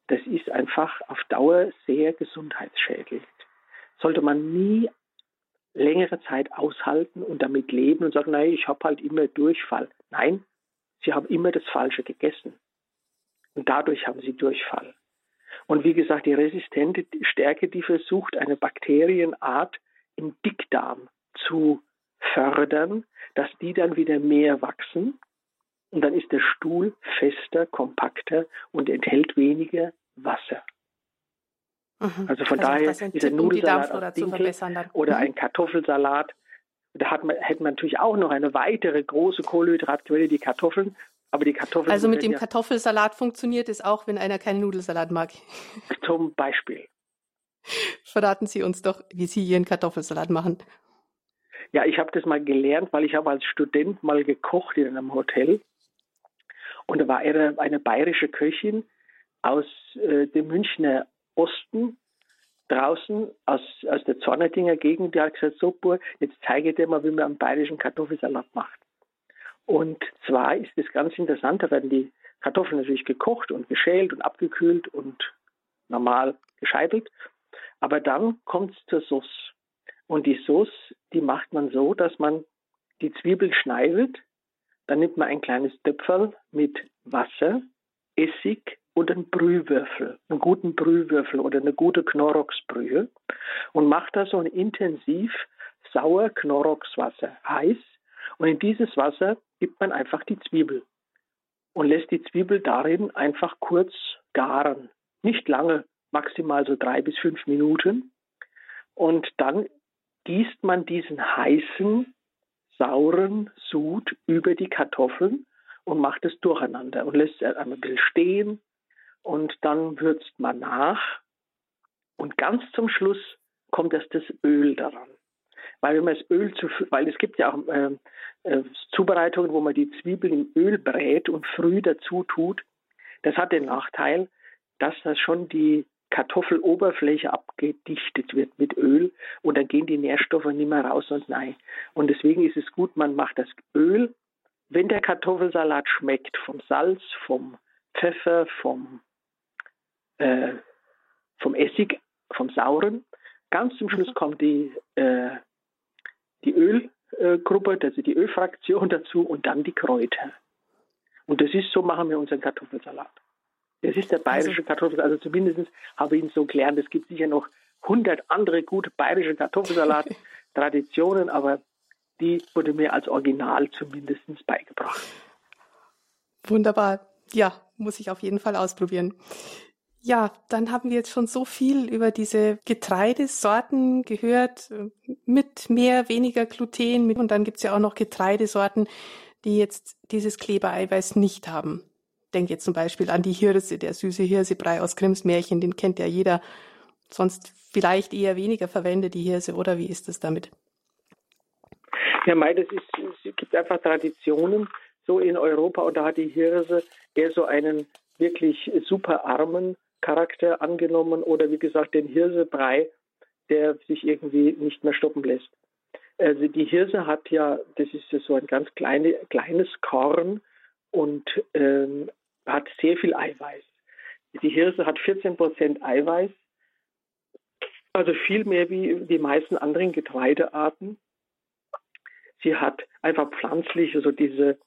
das ist einfach auf Dauer sehr gesundheitsschädlich. Sollte man nie längere Zeit aushalten und damit leben und sagen, nein, ich habe halt immer Durchfall. Nein, sie haben immer das Falsche gegessen. Und dadurch haben sie Durchfall. Und wie gesagt, die resistente Stärke, die versucht, eine Bakterienart im Dickdarm zu fördern, dass die dann wieder mehr wachsen. Und dann ist der Stuhl fester, kompakter und enthält weniger Wasser. Mhm. Also von also daher ist der Nudelsalat um verbessern dann. oder mhm. ein Kartoffelsalat. Da hat man, hätte man natürlich auch noch eine weitere große Kohlenhydratquelle, die Kartoffeln. Aber die Kartoffeln. Also mit dem ja Kartoffelsalat funktioniert es auch, wenn einer keinen Nudelsalat mag. <laughs> Zum Beispiel. Verraten Sie uns doch, wie Sie Ihren Kartoffelsalat machen. Ja, ich habe das mal gelernt, weil ich habe als Student mal gekocht in einem Hotel. Und da war eine, eine bayerische Köchin aus äh, dem Münchner Osten draußen aus, aus der Zornerdinger Gegend, die hat gesagt, so, Bur, jetzt zeige ich dir mal, wie man einen bayerischen Kartoffelsalat macht. Und zwar ist es ganz interessant, da werden die Kartoffeln natürlich gekocht und geschält und abgekühlt und normal gescheitelt. Aber dann kommt es zur Sauce. Und die Sauce, die macht man so, dass man die Zwiebel schneidet, dann nimmt man ein kleines Töpferl mit Wasser, Essig und einen Brühwürfel, einen guten Brühwürfel oder eine gute Knorroxbrühe und macht da so ein intensiv sauer Knorroxwasser heiß und in dieses Wasser gibt man einfach die Zwiebel und lässt die Zwiebel darin einfach kurz garen. Nicht lange, maximal so drei bis fünf Minuten. Und dann gießt man diesen heißen, sauren Sud über die Kartoffeln und macht es durcheinander und lässt es einmal ein bisschen stehen und dann würzt man nach und ganz zum Schluss kommt erst das Öl daran. Weil wenn man das Öl zu, weil es gibt ja auch äh, äh, Zubereitungen, wo man die Zwiebeln im Öl brät und früh dazu tut. Das hat den Nachteil, dass das schon die Kartoffeloberfläche abgedichtet wird mit Öl und dann gehen die Nährstoffe nicht mehr raus und rein. Und deswegen ist es gut, man macht das Öl wenn der Kartoffelsalat schmeckt, vom Salz, vom Pfeffer, vom, äh, vom Essig, vom Sauren, ganz zum Schluss mhm. kommt die, äh, die Ölgruppe, also die Ölfraktion <laughs> dazu und dann die Kräuter. Und das ist so, machen wir unseren Kartoffelsalat. Das ist der bayerische also, Kartoffelsalat. Also zumindest habe ich ihn so gelernt. Es gibt sicher noch hundert andere gute bayerische Kartoffelsalat-Traditionen, <laughs> aber die wurde mir als Original zumindest beigebracht. Wunderbar. Ja, muss ich auf jeden Fall ausprobieren. Ja, dann haben wir jetzt schon so viel über diese Getreidesorten gehört, mit mehr, weniger Gluten. Und dann gibt's ja auch noch Getreidesorten, die jetzt dieses Klebereiweiß nicht haben. Denke jetzt zum Beispiel an die Hirse, der süße Hirsebrei aus Grimms Märchen, den kennt ja jeder. Sonst vielleicht eher weniger verwendet, die Hirse, oder wie ist es damit? Ja, mei, das ist, es gibt einfach Traditionen so in Europa und da hat die Hirse eher so einen wirklich super armen Charakter angenommen oder wie gesagt den Hirsebrei, der sich irgendwie nicht mehr stoppen lässt. Also die Hirse hat ja, das ist ja so ein ganz kleine, kleines Korn und ähm, hat sehr viel Eiweiß. Die Hirse hat 14 Prozent Eiweiß, also viel mehr wie die meisten anderen Getreidearten. Sie hat einfach pflanzlich, also diese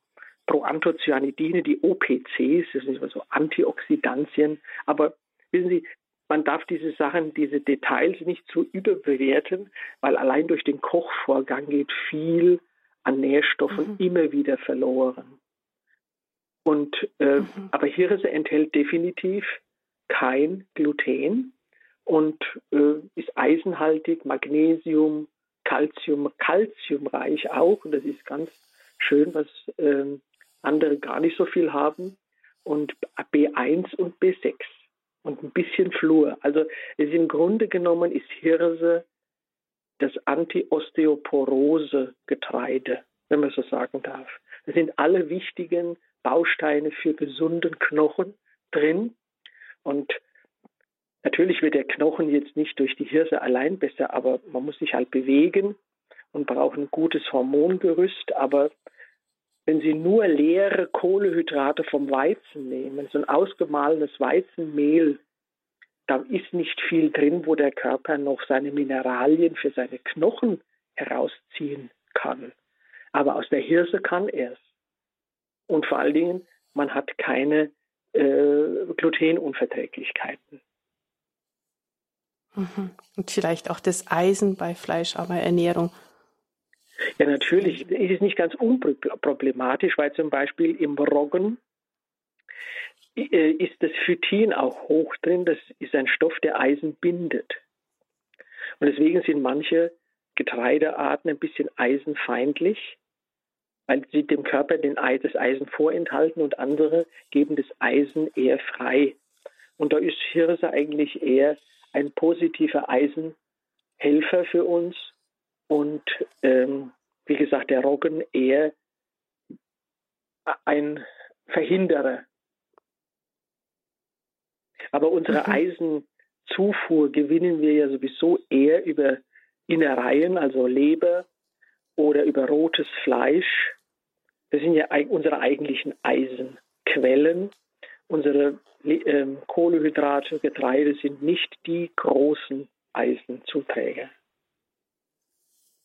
Proanthocyanidine, die OPCs, das sind also Antioxidantien. Aber wissen Sie, man darf diese Sachen, diese Details nicht zu überbewerten, weil allein durch den Kochvorgang geht viel an Nährstoffen mhm. immer wieder verloren. Und äh, mhm. aber Hirse enthält definitiv kein Gluten und äh, ist eisenhaltig, Magnesium, Calcium, Calciumreich auch. Und das ist ganz schön, was äh, andere gar nicht so viel haben. Und B1 und B6 und ein bisschen Flur. Also es ist im Grunde genommen ist Hirse das Anti-Osteoporose-Getreide, wenn man so sagen darf. Das sind alle wichtigen Bausteine für gesunden Knochen drin. Und Natürlich wird der Knochen jetzt nicht durch die Hirse allein besser, aber man muss sich halt bewegen und braucht ein gutes Hormongerüst. Aber wenn Sie nur leere Kohlehydrate vom Weizen nehmen, so ein ausgemahlenes Weizenmehl, da ist nicht viel drin, wo der Körper noch seine Mineralien für seine Knochen herausziehen kann. Aber aus der Hirse kann er es. Und vor allen Dingen, man hat keine äh, Glutenunverträglichkeiten. Mhm. Und vielleicht auch das Eisen bei fleischarmer Ernährung. Ja, natürlich ist es nicht ganz unproblematisch, weil zum Beispiel im Roggen äh, ist das Phytin auch hoch drin. Das ist ein Stoff, der Eisen bindet. Und deswegen sind manche Getreidearten ein bisschen eisenfeindlich, weil sie dem Körper den das Eisen vorenthalten und andere geben das Eisen eher frei. Und da ist Hirse eigentlich eher ein positiver Eisenhelfer für uns und ähm, wie gesagt der Roggen eher ein Verhinderer. Aber unsere mhm. Eisenzufuhr gewinnen wir ja sowieso eher über Innereien, also Leber oder über rotes Fleisch. Das sind ja unsere eigentlichen Eisenquellen. Unsere ähm, Kohlehydrate, Getreide sind nicht die großen Eisenzuträger.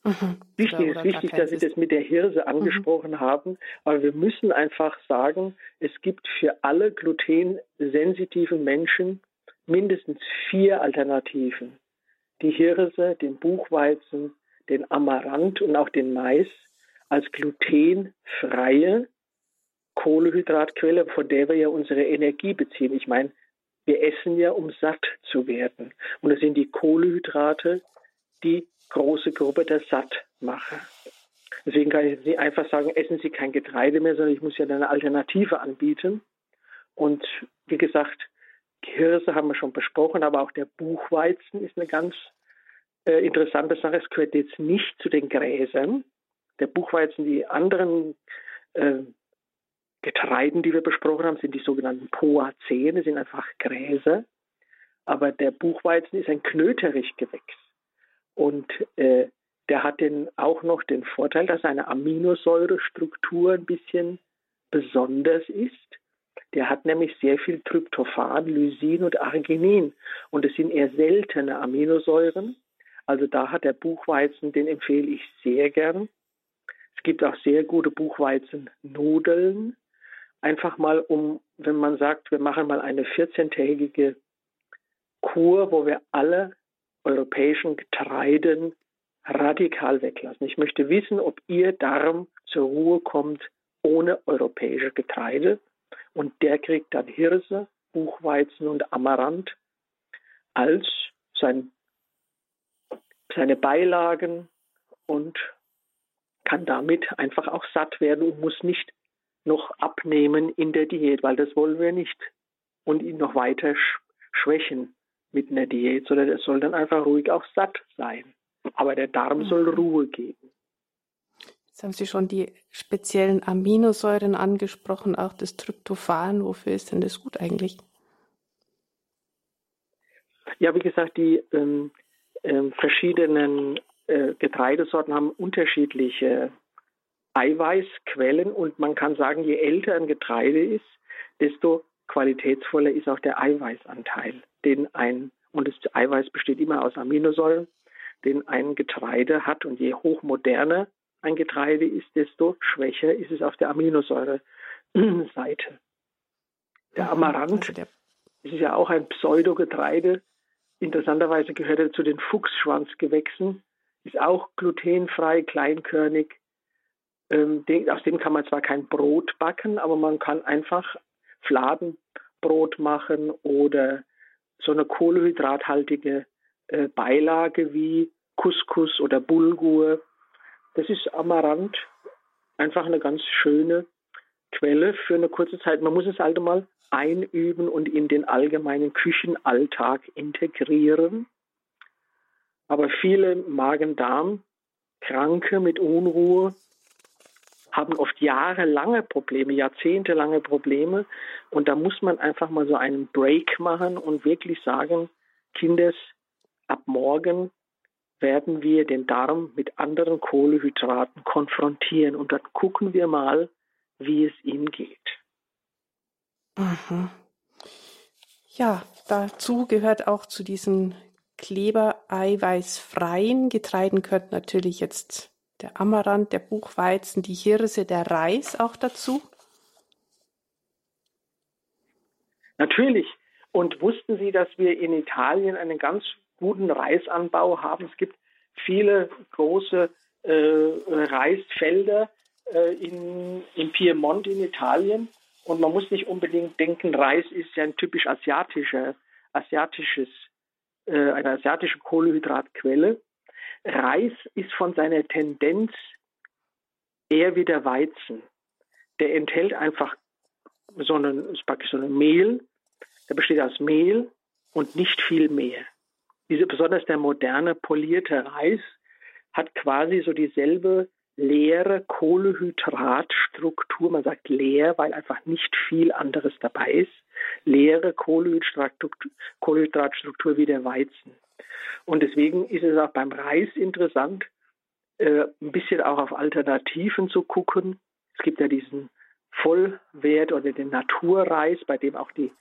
Mhm. Wichtig ist wichtig, dass Sie das mit der Hirse mhm. angesprochen mhm. haben, aber wir müssen einfach sagen, es gibt für alle glutensensitiven Menschen mindestens vier Alternativen. Die Hirse, den Buchweizen, den Amaranth und auch den Mais als glutenfreie Kohlehydratquelle, von der wir ja unsere Energie beziehen. Ich meine, wir essen ja, um satt zu werden. Und es sind die Kohlehydrate die große Gruppe der Sattmacher. Deswegen kann ich nicht einfach sagen, essen Sie kein Getreide mehr, sondern ich muss ja eine Alternative anbieten. Und wie gesagt, Hirse haben wir schon besprochen, aber auch der Buchweizen ist eine ganz äh, interessante Sache. Es gehört jetzt nicht zu den Gräsern. Der Buchweizen, die anderen äh, Getreiden, die wir besprochen haben, sind die sogenannten Poaceen, das sind einfach Gräser. Aber der Buchweizen ist ein Knöterichgewächs. Und äh, der hat den, auch noch den Vorteil, dass seine Aminosäurestruktur ein bisschen besonders ist. Der hat nämlich sehr viel Tryptophan, Lysin und Arginin. Und es sind eher seltene Aminosäuren. Also da hat der Buchweizen, den empfehle ich sehr gern. Es gibt auch sehr gute Buchweizennudeln. Einfach mal um, wenn man sagt, wir machen mal eine 14-tägige Kur, wo wir alle europäischen Getreiden radikal weglassen. Ich möchte wissen, ob Ihr Darm zur Ruhe kommt ohne europäische Getreide. Und der kriegt dann Hirse, Buchweizen und Amaranth als sein, seine Beilagen und kann damit einfach auch satt werden und muss nicht noch abnehmen in der Diät, weil das wollen wir nicht und ihn noch weiter schwächen mit einer Diät, sondern er soll dann einfach ruhig auch satt sein. Aber der Darm soll mhm. Ruhe geben. Jetzt haben Sie schon die speziellen Aminosäuren angesprochen, auch das Tryptophan. Wofür ist denn das gut eigentlich? Ja, wie gesagt, die ähm, äh, verschiedenen äh, Getreidesorten haben unterschiedliche Eiweißquellen und man kann sagen, je älter ein Getreide ist, desto qualitätsvoller ist auch der Eiweißanteil, den ein und das Eiweiß besteht immer aus Aminosäuren den ein Getreide hat. Und je hochmoderner ein Getreide ist, desto schwächer ist es auf der Aminosäure-Seite. Der mhm. Amaranth also ist ja auch ein Pseudogetreide. Interessanterweise gehört er zu den Fuchsschwanzgewächsen, ist auch glutenfrei, kleinkörnig. Ähm, den, aus dem kann man zwar kein Brot backen, aber man kann einfach Fladenbrot machen oder so eine kohlehydrathaltige äh, Beilage wie Couscous oder Bulgur. Das ist Amaranth, einfach eine ganz schöne Quelle für eine kurze Zeit. Man muss es halt mal einüben und in den allgemeinen Küchenalltag integrieren. Aber viele Magen-Darm-Kranke mit Unruhe haben oft jahrelange Probleme, jahrzehntelange Probleme. Und da muss man einfach mal so einen Break machen und wirklich sagen, Kindes, ab morgen werden wir den Darm mit anderen Kohlehydraten konfrontieren und dann gucken wir mal, wie es ihm geht. Mhm. Ja, dazu gehört auch zu diesen Kleber-eiweißfreien Getreiden gehört natürlich jetzt der Amaranth, der Buchweizen, die Hirse, der Reis auch dazu. Natürlich. Und wussten Sie, dass wir in Italien einen ganz guten Reisanbau haben. Es gibt viele große äh, Reisfelder äh, in, in Piemont in Italien. Und man muss nicht unbedingt denken, Reis ist ja ein typisch asiatischer, asiatisches, äh, eine asiatische Kohlehydratquelle. Reis ist von seiner Tendenz eher wie der Weizen. Der enthält einfach so einen, so ein Mehl, der besteht aus Mehl und nicht viel mehr diese besonders der moderne polierte Reis hat quasi so dieselbe leere Kohlehydratstruktur. Man sagt leer, weil einfach nicht viel anderes dabei ist. Leere Kohlehydratstruktur wie der Weizen. Und deswegen ist es auch beim Reis interessant, äh, ein bisschen auch auf Alternativen zu gucken. Es gibt ja diesen Vollwert oder den Naturreis, bei dem auch die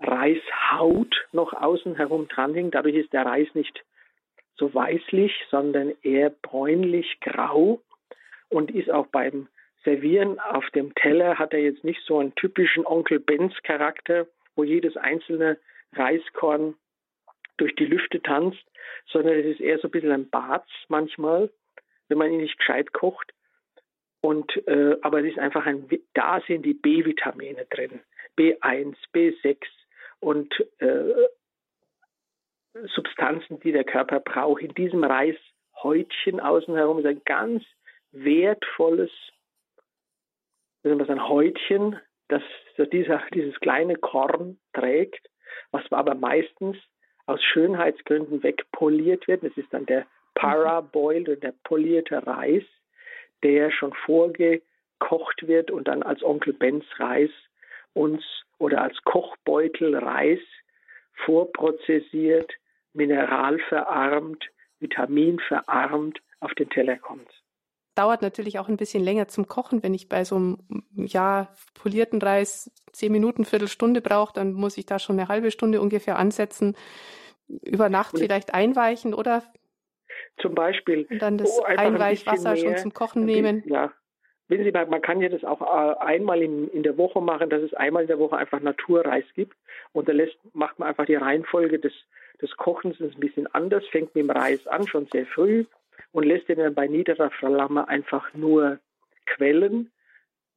Reishaut noch außen herum dran hängt. Dadurch ist der Reis nicht so weißlich, sondern eher bräunlich-grau und ist auch beim Servieren auf dem Teller hat er jetzt nicht so einen typischen Onkel Benz Charakter, wo jedes einzelne Reiskorn durch die Lüfte tanzt, sondern es ist eher so ein bisschen ein Barz manchmal, wenn man ihn nicht gescheit kocht. Und äh, aber es ist einfach ein, da sind die B-Vitamine drin, B1, B6, und äh, Substanzen, die der Körper braucht. In diesem Reishäutchen außen herum ist ein ganz wertvolles, ein Häutchen, das dieser, dieses kleine Korn trägt, was aber meistens aus Schönheitsgründen wegpoliert wird. Das ist dann der Paraboiled oder der polierte Reis, der schon vorgekocht wird und dann als Onkel Benz Reis uns oder als Kochbeutel Reis vorprozessiert, mineralverarmt vitaminverarmt auf den Teller kommt. Dauert natürlich auch ein bisschen länger zum Kochen. Wenn ich bei so einem ja, polierten Reis zehn Minuten, Viertelstunde brauche, dann muss ich da schon eine halbe Stunde ungefähr ansetzen. Über Nacht vielleicht einweichen oder zum Beispiel. Und dann das oh, Einweichwasser ein schon zum Kochen nehmen. Ja, Wissen Sie, man kann ja das auch äh, einmal in, in, der Woche machen, dass es einmal in der Woche einfach Naturreis gibt. Und da lässt, macht man einfach die Reihenfolge des, des Kochens ein bisschen anders, fängt mit dem Reis an, schon sehr früh, und lässt den dann bei niederer Flamme einfach nur quellen.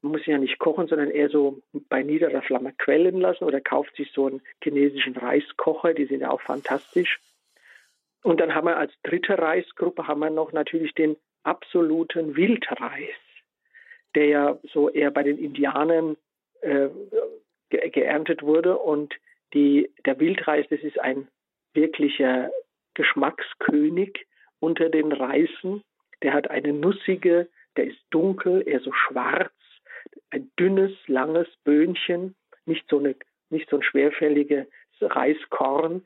Man muss ihn ja nicht kochen, sondern eher so bei niederer Flamme quellen lassen oder kauft sich so einen chinesischen Reiskocher, die sind ja auch fantastisch. Und dann haben wir als dritte Reisgruppe haben wir noch natürlich den absoluten Wildreis der ja so eher bei den Indianern äh, ge geerntet wurde. Und die, der Wildreis, das ist ein wirklicher Geschmackskönig unter den Reisen. Der hat eine nussige, der ist dunkel, eher so schwarz, ein dünnes, langes Böhnchen, nicht so, eine, nicht so ein schwerfälliges Reiskorn.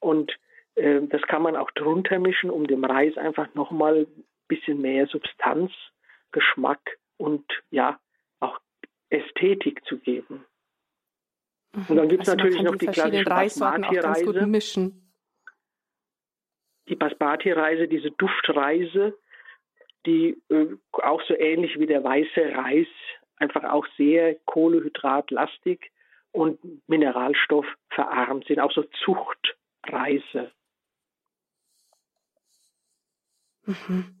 Und äh, das kann man auch drunter mischen, um dem Reis einfach nochmal ein bisschen mehr Substanz, Geschmack und ja, auch Ästhetik zu geben. Und dann gibt es also natürlich noch die, die klassische Basmati-Reise. mischen. Die Basmati-Reise, diese Duftreise, die äh, auch so ähnlich wie der weiße Reis, einfach auch sehr kohlehydratlastig und Mineralstoff verarmt sind, auch so Zuchtreise. Mhm.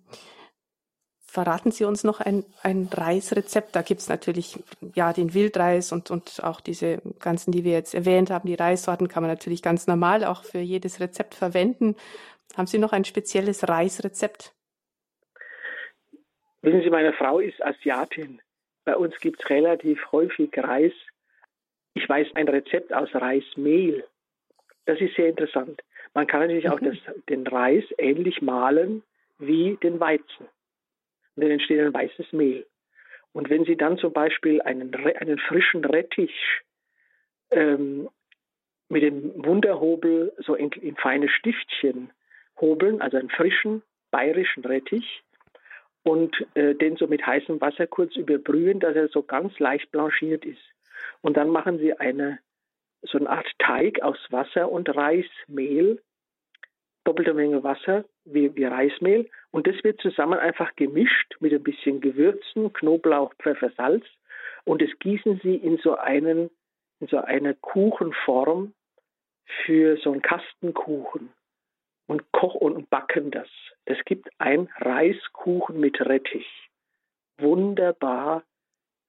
Verraten Sie uns noch ein, ein Reisrezept. Da gibt es natürlich ja den Wildreis und, und auch diese ganzen, die wir jetzt erwähnt haben. Die Reissorten kann man natürlich ganz normal auch für jedes Rezept verwenden. Haben Sie noch ein spezielles Reisrezept? Wissen Sie, meine Frau ist Asiatin. Bei uns gibt es relativ häufig Reis. Ich weiß ein Rezept aus Reismehl. Das ist sehr interessant. Man kann natürlich mhm. auch das, den Reis ähnlich mahlen wie den Weizen und dann entsteht ein weißes Mehl. Und wenn Sie dann zum Beispiel einen, einen frischen Rettich ähm, mit dem Wunderhobel so in, in feine Stiftchen hobeln, also einen frischen bayerischen Rettich, und äh, den so mit heißem Wasser kurz überbrühen, dass er so ganz leicht blanchiert ist. Und dann machen Sie eine so eine Art Teig aus Wasser und Reismehl doppelte Menge Wasser wie, wie Reismehl. Und das wird zusammen einfach gemischt mit ein bisschen Gewürzen, Knoblauch, Pfeffer, Salz. Und das gießen Sie in so einen in so eine Kuchenform für so einen Kastenkuchen und kochen und backen das. Das gibt ein Reiskuchen mit Rettich. Wunderbar.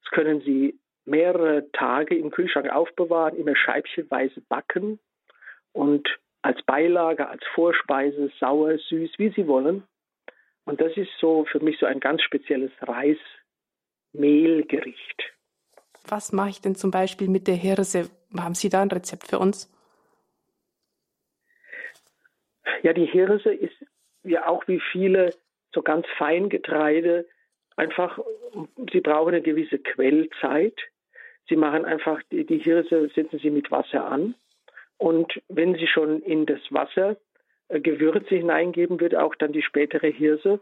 Das können Sie mehrere Tage im Kühlschrank aufbewahren, immer scheibchenweise backen und als Beilage, als Vorspeise, sauer, süß, wie Sie wollen. Und das ist so für mich so ein ganz spezielles Reismehlgericht. Was mache ich denn zum Beispiel mit der Hirse? Haben Sie da ein Rezept für uns? Ja, die Hirse ist ja auch wie viele so ganz Feingetreide einfach, sie brauchen eine gewisse Quellzeit. Sie machen einfach die, die Hirse, setzen sie mit Wasser an und wenn Sie schon in das Wasser äh, Gewürze hineingeben, wird auch dann die spätere Hirse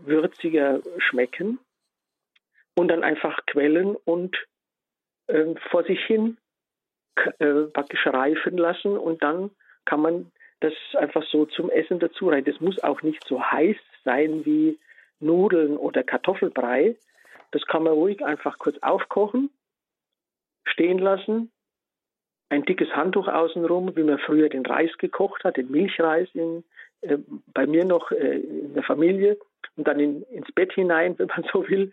würziger schmecken. Und dann einfach quellen und äh, vor sich hin äh, praktisch reifen lassen. Und dann kann man das einfach so zum Essen dazu rein. Das muss auch nicht so heiß sein wie Nudeln oder Kartoffelbrei. Das kann man ruhig einfach kurz aufkochen, stehen lassen, ein dickes Handtuch außenrum, wie man früher den Reis gekocht hat, den Milchreis in, äh, bei mir noch äh, in der Familie und dann in, ins Bett hinein, wenn man so will,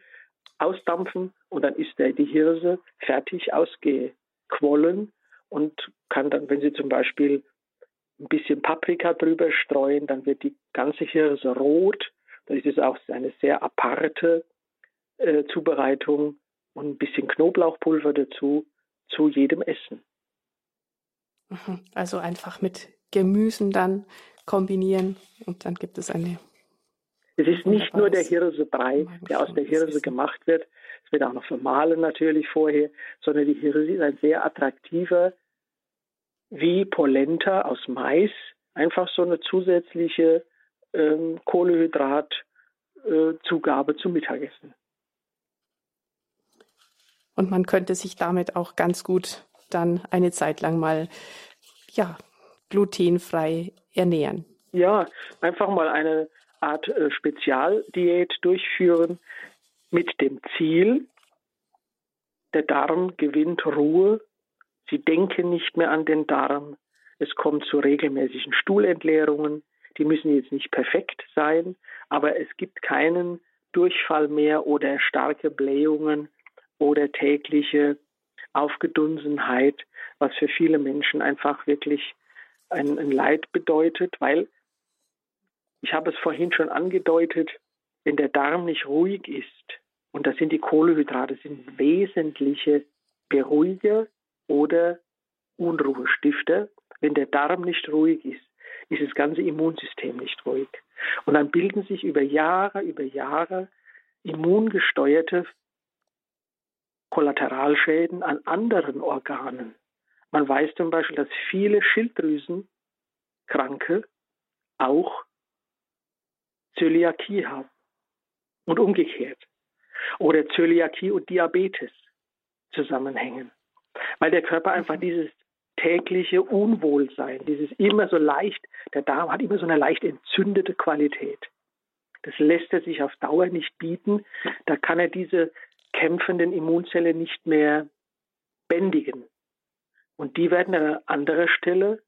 ausdampfen und dann ist der, die Hirse fertig ausgequollen und kann dann, wenn Sie zum Beispiel ein bisschen Paprika drüber streuen, dann wird die ganze Hirse rot. Dann ist es auch eine sehr aparte äh, Zubereitung und ein bisschen Knoblauchpulver dazu zu jedem Essen. Mhm. Also einfach mit Gemüsen dann kombinieren und dann gibt es eine. Es ist nicht nur der Hirsebrei, der aus der Hirse gemacht wird. Es wird auch noch vermahlen natürlich vorher, sondern die Hirse ist ein sehr attraktiver, wie Polenta aus Mais, einfach so eine zusätzliche ähm, Kohlehydratzugabe äh, zum Mittagessen. Und man könnte sich damit auch ganz gut dann eine Zeit lang mal ja, glutenfrei ernähren. Ja, einfach mal eine Art äh, Spezialdiät durchführen mit dem Ziel, der Darm gewinnt Ruhe, Sie denken nicht mehr an den Darm, es kommt zu regelmäßigen Stuhlentleerungen, die müssen jetzt nicht perfekt sein, aber es gibt keinen Durchfall mehr oder starke Blähungen oder tägliche Aufgedunsenheit, was für viele Menschen einfach wirklich ein, ein Leid bedeutet, weil ich habe es vorhin schon angedeutet, wenn der Darm nicht ruhig ist, und das sind die Kohlehydrate, sind wesentliche Beruhiger oder Unruhestifter. Wenn der Darm nicht ruhig ist, ist das ganze Immunsystem nicht ruhig. Und dann bilden sich über Jahre, über Jahre immungesteuerte Kollateralschäden an anderen Organen. Man weiß zum Beispiel, dass viele Schilddrüsenkranke auch Zöliakie haben und umgekehrt. Oder Zöliakie und Diabetes zusammenhängen. Weil der Körper einfach dieses tägliche Unwohlsein, dieses immer so leicht, der Darm hat immer so eine leicht entzündete Qualität. Das lässt er sich auf Dauer nicht bieten. Da kann er diese kämpfenden Immunzellen nicht mehr bändigen. Und die werden an anderer Stelle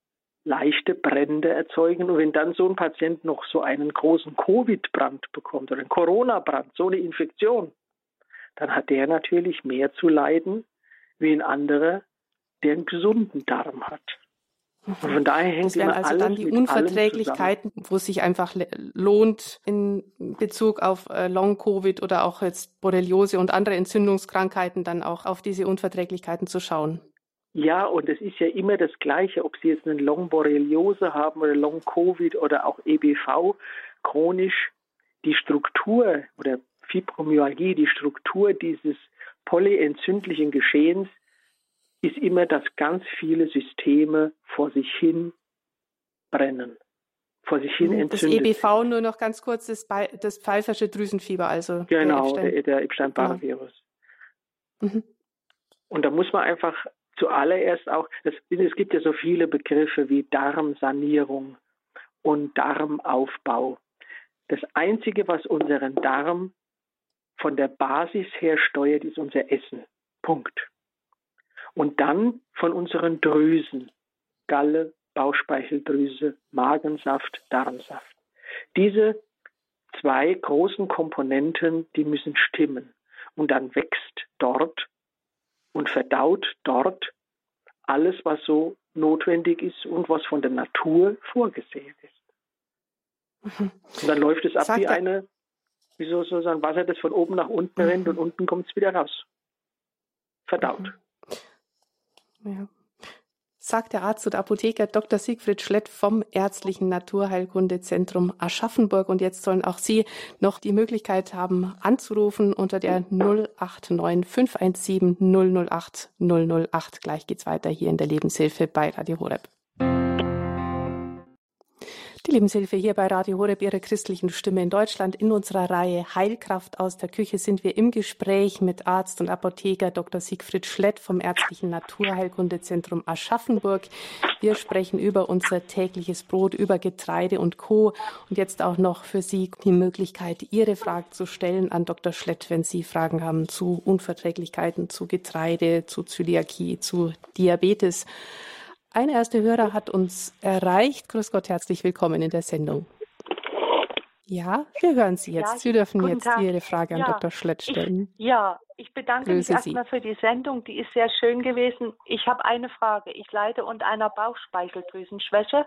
leichte Brände erzeugen. Und wenn dann so ein Patient noch so einen großen Covid-Brand bekommt oder einen Corona-Brand, so eine Infektion, dann hat der natürlich mehr zu leiden wie ein anderer, der einen gesunden Darm hat. Und von daher hängt das wären also dann die Unverträglichkeiten, wo es sich einfach lohnt, in Bezug auf äh, Long-Covid oder auch jetzt Borreliose und andere Entzündungskrankheiten dann auch auf diese Unverträglichkeiten zu schauen. Ja, und es ist ja immer das Gleiche, ob Sie jetzt eine Long-Borreliose haben oder Long-Covid oder auch EBV, chronisch, die Struktur oder Fibromyalgie, die Struktur dieses polyentzündlichen Geschehens ist immer, dass ganz viele Systeme vor sich hin brennen, vor sich hin entzündet. Das EBV nur noch ganz kurz, das, das pfeifersche Drüsenfieber, also genau, der, der Epstein-Barr-Virus. Ja. Mhm. Und da muss man einfach zuallererst auch, das, es gibt ja so viele Begriffe wie Darmsanierung und Darmaufbau. Das Einzige, was unseren Darm von der Basis her steuert, ist unser Essen. Punkt und dann von unseren Drüsen, Galle, Bauchspeicheldrüse, Magensaft, Darmsaft. Diese zwei großen Komponenten, die müssen stimmen. Und dann wächst dort und verdaut dort alles, was so notwendig ist und was von der Natur vorgesehen ist. Mhm. Und dann läuft es ab Sagt wie eine, wie soll so sagen, Wasser, das von oben nach unten mhm. rennt und unten kommt es wieder raus. Verdaut. Mhm. Ja. Sagt der Arzt oder Apotheker Dr. Siegfried Schlett vom Ärztlichen Naturheilkundezentrum Aschaffenburg. Und jetzt sollen auch Sie noch die Möglichkeit haben, anzurufen unter der 089 517 008 008. Gleich geht's weiter hier in der Lebenshilfe bei Radio Horeb. Die Lebenshilfe hier bei Radio Horeb, Ihrer christlichen Stimme in Deutschland. In unserer Reihe Heilkraft aus der Küche sind wir im Gespräch mit Arzt und Apotheker Dr. Siegfried Schlett vom Ärztlichen Naturheilkundezentrum Aschaffenburg. Wir sprechen über unser tägliches Brot, über Getreide und Co. Und jetzt auch noch für Sie die Möglichkeit, Ihre Fragen zu stellen an Dr. Schlett, wenn Sie Fragen haben zu Unverträglichkeiten, zu Getreide, zu Zöliakie, zu Diabetes. Ein erster Hörer hat uns erreicht. Grüß Gott, herzlich willkommen in der Sendung. Ja, wir hören Sie jetzt. Ja, Sie dürfen jetzt Tag. Ihre Frage an ja, Dr. Schlett stellen. Ich, ja, ich bedanke Grüße mich erstmal für die Sendung. Die ist sehr schön gewesen. Ich habe eine Frage. Ich leide unter einer Bauchspeicheldrüsenschwäche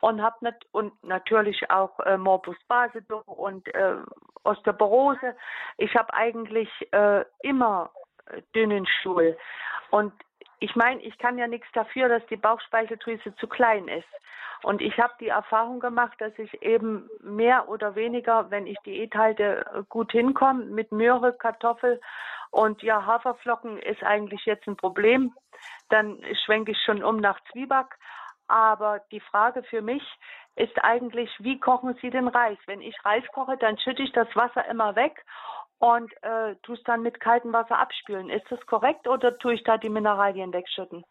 und habe nat und natürlich auch äh, Morbus Basedow und äh, Osteoporose. Ich habe eigentlich äh, immer äh, dünnen Stuhl. Und ich meine, ich kann ja nichts dafür, dass die Bauchspeicheldrüse zu klein ist. Und ich habe die Erfahrung gemacht, dass ich eben mehr oder weniger, wenn ich Diät halte, gut hinkomme mit Möhre, Kartoffel und ja, Haferflocken ist eigentlich jetzt ein Problem. Dann schwenke ich schon um nach Zwieback. Aber die Frage für mich ist eigentlich, wie kochen Sie den Reis? Wenn ich Reis koche, dann schütte ich das Wasser immer weg und äh, tue es dann mit kaltem Wasser abspülen. Ist das korrekt oder tue ich da die Mineralien wegschütten?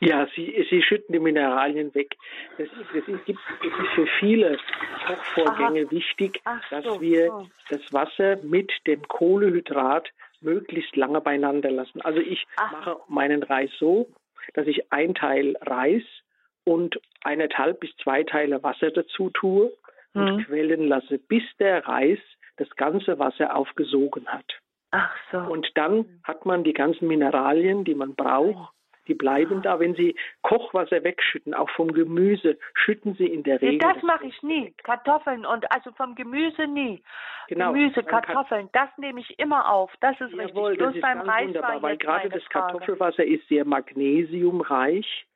Ja, Sie, Sie schütten die Mineralien weg. Das, das, ist, das ist für viele Kochvorgänge Aha. wichtig, Ach dass so. wir oh. das Wasser mit dem Kohlehydrat möglichst lange beieinander lassen. Also ich Ach. mache meinen Reis so, dass ich ein Teil Reis und eineinhalb bis zwei Teile Wasser dazu tue und mhm. quellen lasse, bis der Reis das ganze Wasser aufgesogen hat. Ach so. Und dann hat man die ganzen Mineralien, die man braucht, die bleiben da. Wenn Sie Kochwasser wegschütten, auch vom Gemüse, schütten Sie in der Regel. Nee, das mache ich nie. Kartoffeln und also vom Gemüse nie. Genau. Gemüse, Kartoffeln, das nehme ich immer auf. Das ist Jawohl, richtig. Das ist beim Reis wunderbar, weil gerade das Kartoffelwasser ist sehr magnesiumreich.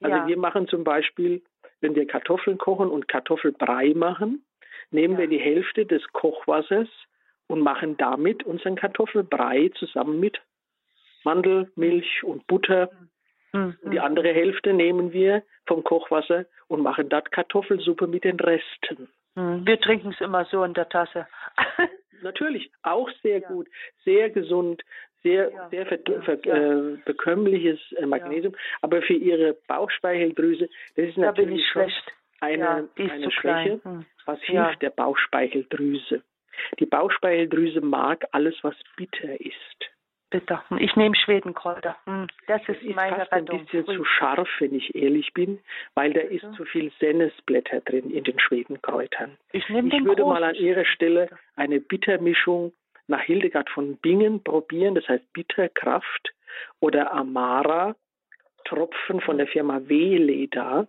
Also ja. wir machen zum Beispiel, wenn wir Kartoffeln kochen und Kartoffelbrei machen, nehmen ja. wir die Hälfte des Kochwassers und machen damit unseren Kartoffelbrei zusammen mit Mandelmilch und Butter Mhm. Die andere Hälfte nehmen wir vom Kochwasser und machen dort Kartoffelsuppe mit den Resten. Mhm. Wir trinken es immer so in der Tasse. <laughs> Natürlich, auch sehr ja. gut, sehr gesund, sehr, ja. sehr ver ja. äh, bekömmliches äh, Magnesium. Aber für Ihre Bauchspeicheldrüse, das ist natürlich da eine, eine Schwäche. Hm. Was hilft der Bauchspeicheldrüse? Die Bauchspeicheldrüse mag alles, was bitter ist bitter. Ich nehme Schwedenkräuter. Hm, das ist, ist meine fast Rettung. ein bisschen zu scharf, wenn ich ehrlich bin, weil da ist zu viel Sennesblätter drin in den Schwedenkräutern. Ich, nehme ich würde mal an Ihrer Stelle eine Bittermischung nach Hildegard von Bingen probieren, das heißt Bitterkraft oder Amara, Tropfen von der Firma Weleda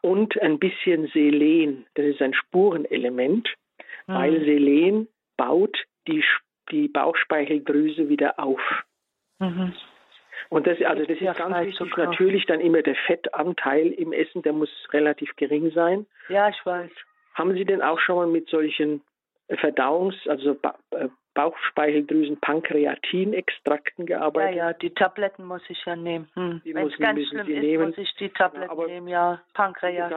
und ein bisschen Selen, das ist ein Spurenelement, mhm. weil Selen baut die die Bauchspeicheldrüse wieder auf. Mhm. Und das, also das ist ganz wichtig. Natürlich dann immer der Fettanteil im Essen, der muss relativ gering sein. Ja, ich weiß. Haben Sie denn auch schon mal mit solchen Verdauungs-, also ba äh, Bauchspeicheldrüsen, Pankreatinextrakten gearbeitet? Ja, ja, die Tabletten muss ich ja nehmen. Hm. Wenn es ganz schlimm ist, nehmen. muss ich die Tabletten ja, nehmen, ja. Pankreas,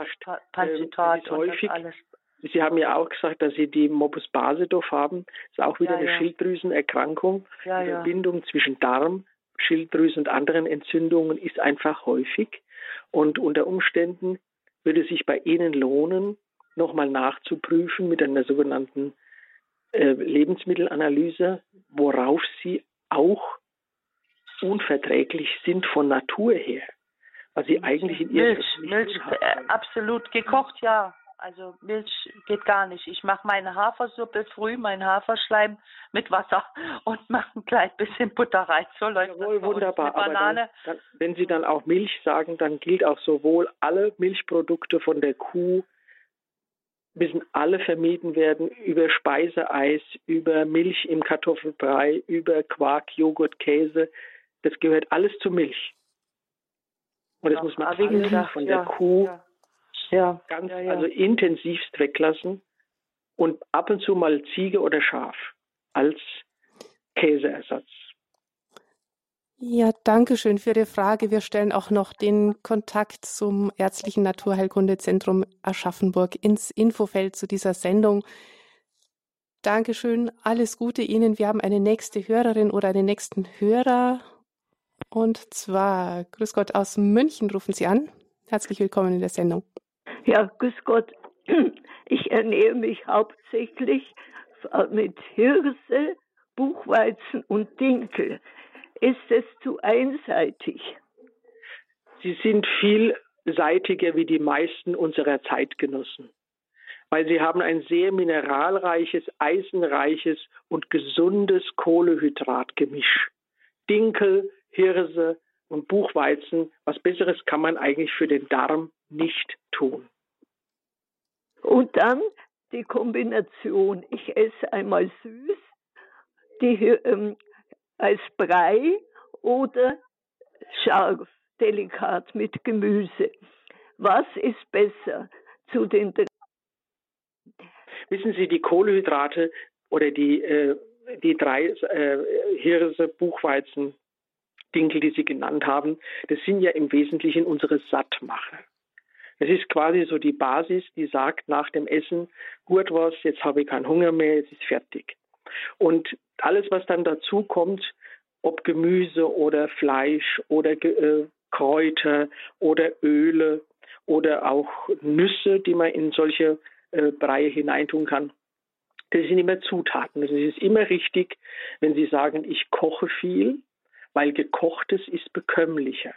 Panzitat ähm, und alles. Sie haben ja auch gesagt, dass Sie die Morbus Basedorf haben. Das ist auch wieder ja, eine ja. Schilddrüsenerkrankung. Ja, die Verbindung zwischen Darm, Schilddrüse und anderen Entzündungen ist einfach häufig. Und unter Umständen würde es sich bei Ihnen lohnen, nochmal nachzuprüfen mit einer sogenannten Lebensmittelanalyse, worauf Sie auch unverträglich sind von Natur her. Was Sie eigentlich in Ihrem Milch, Milch äh, absolut gekocht, ja. Also Milch geht gar nicht. Ich mache meine Hafersuppe früh, meinen Haferschleim mit Wasser <laughs> und mache ein klein bisschen Butter rein. So läuft Jawohl, das wunderbar. Aber dann, dann, wenn Sie dann auch Milch sagen, dann gilt auch sowohl alle Milchprodukte von der Kuh müssen alle vermieden werden über Speiseeis, über Milch im Kartoffelbrei, über Quark, Joghurt, Käse. Das gehört alles zu Milch. Und das ja, muss man alles von der ja, Kuh ja ganz also intensivst weglassen und ab und zu mal Ziege oder Schaf als Käseersatz. Ja, danke schön für Ihre Frage. Wir stellen auch noch den Kontakt zum Ärztlichen Naturheilkundezentrum Aschaffenburg ins Infofeld zu dieser Sendung. Dankeschön, alles Gute Ihnen. Wir haben eine nächste Hörerin oder einen nächsten Hörer. Und zwar, Grüß Gott, aus München rufen Sie an. Herzlich willkommen in der Sendung. Ja, grüß Gott. Ich ernähre mich hauptsächlich mit Hirse, Buchweizen und Dinkel. Ist es zu einseitig? Sie sind vielseitiger wie die meisten unserer Zeitgenossen, weil sie haben ein sehr mineralreiches, eisenreiches und gesundes Kohlehydratgemisch. Dinkel, Hirse und Buchweizen, was Besseres kann man eigentlich für den Darm nicht tun. Und dann die Kombination, ich esse einmal süß, die, ähm, als Brei oder scharf, delikat mit Gemüse. Was ist besser zu den Wissen Sie, die Kohlenhydrate oder die, äh, die drei äh, Hirse, Buchweizen, Dinkel, die Sie genannt haben, das sind ja im Wesentlichen unsere Sattmacher. Es ist quasi so die Basis, die sagt nach dem Essen, gut was, jetzt habe ich keinen Hunger mehr, jetzt ist fertig. Und alles, was dann dazu kommt, ob Gemüse oder Fleisch oder äh, Kräuter oder Öle oder auch Nüsse, die man in solche äh, Breie hineintun kann, das sind immer Zutaten. Also es ist immer richtig, wenn Sie sagen, ich koche viel, weil gekochtes ist bekömmlicher.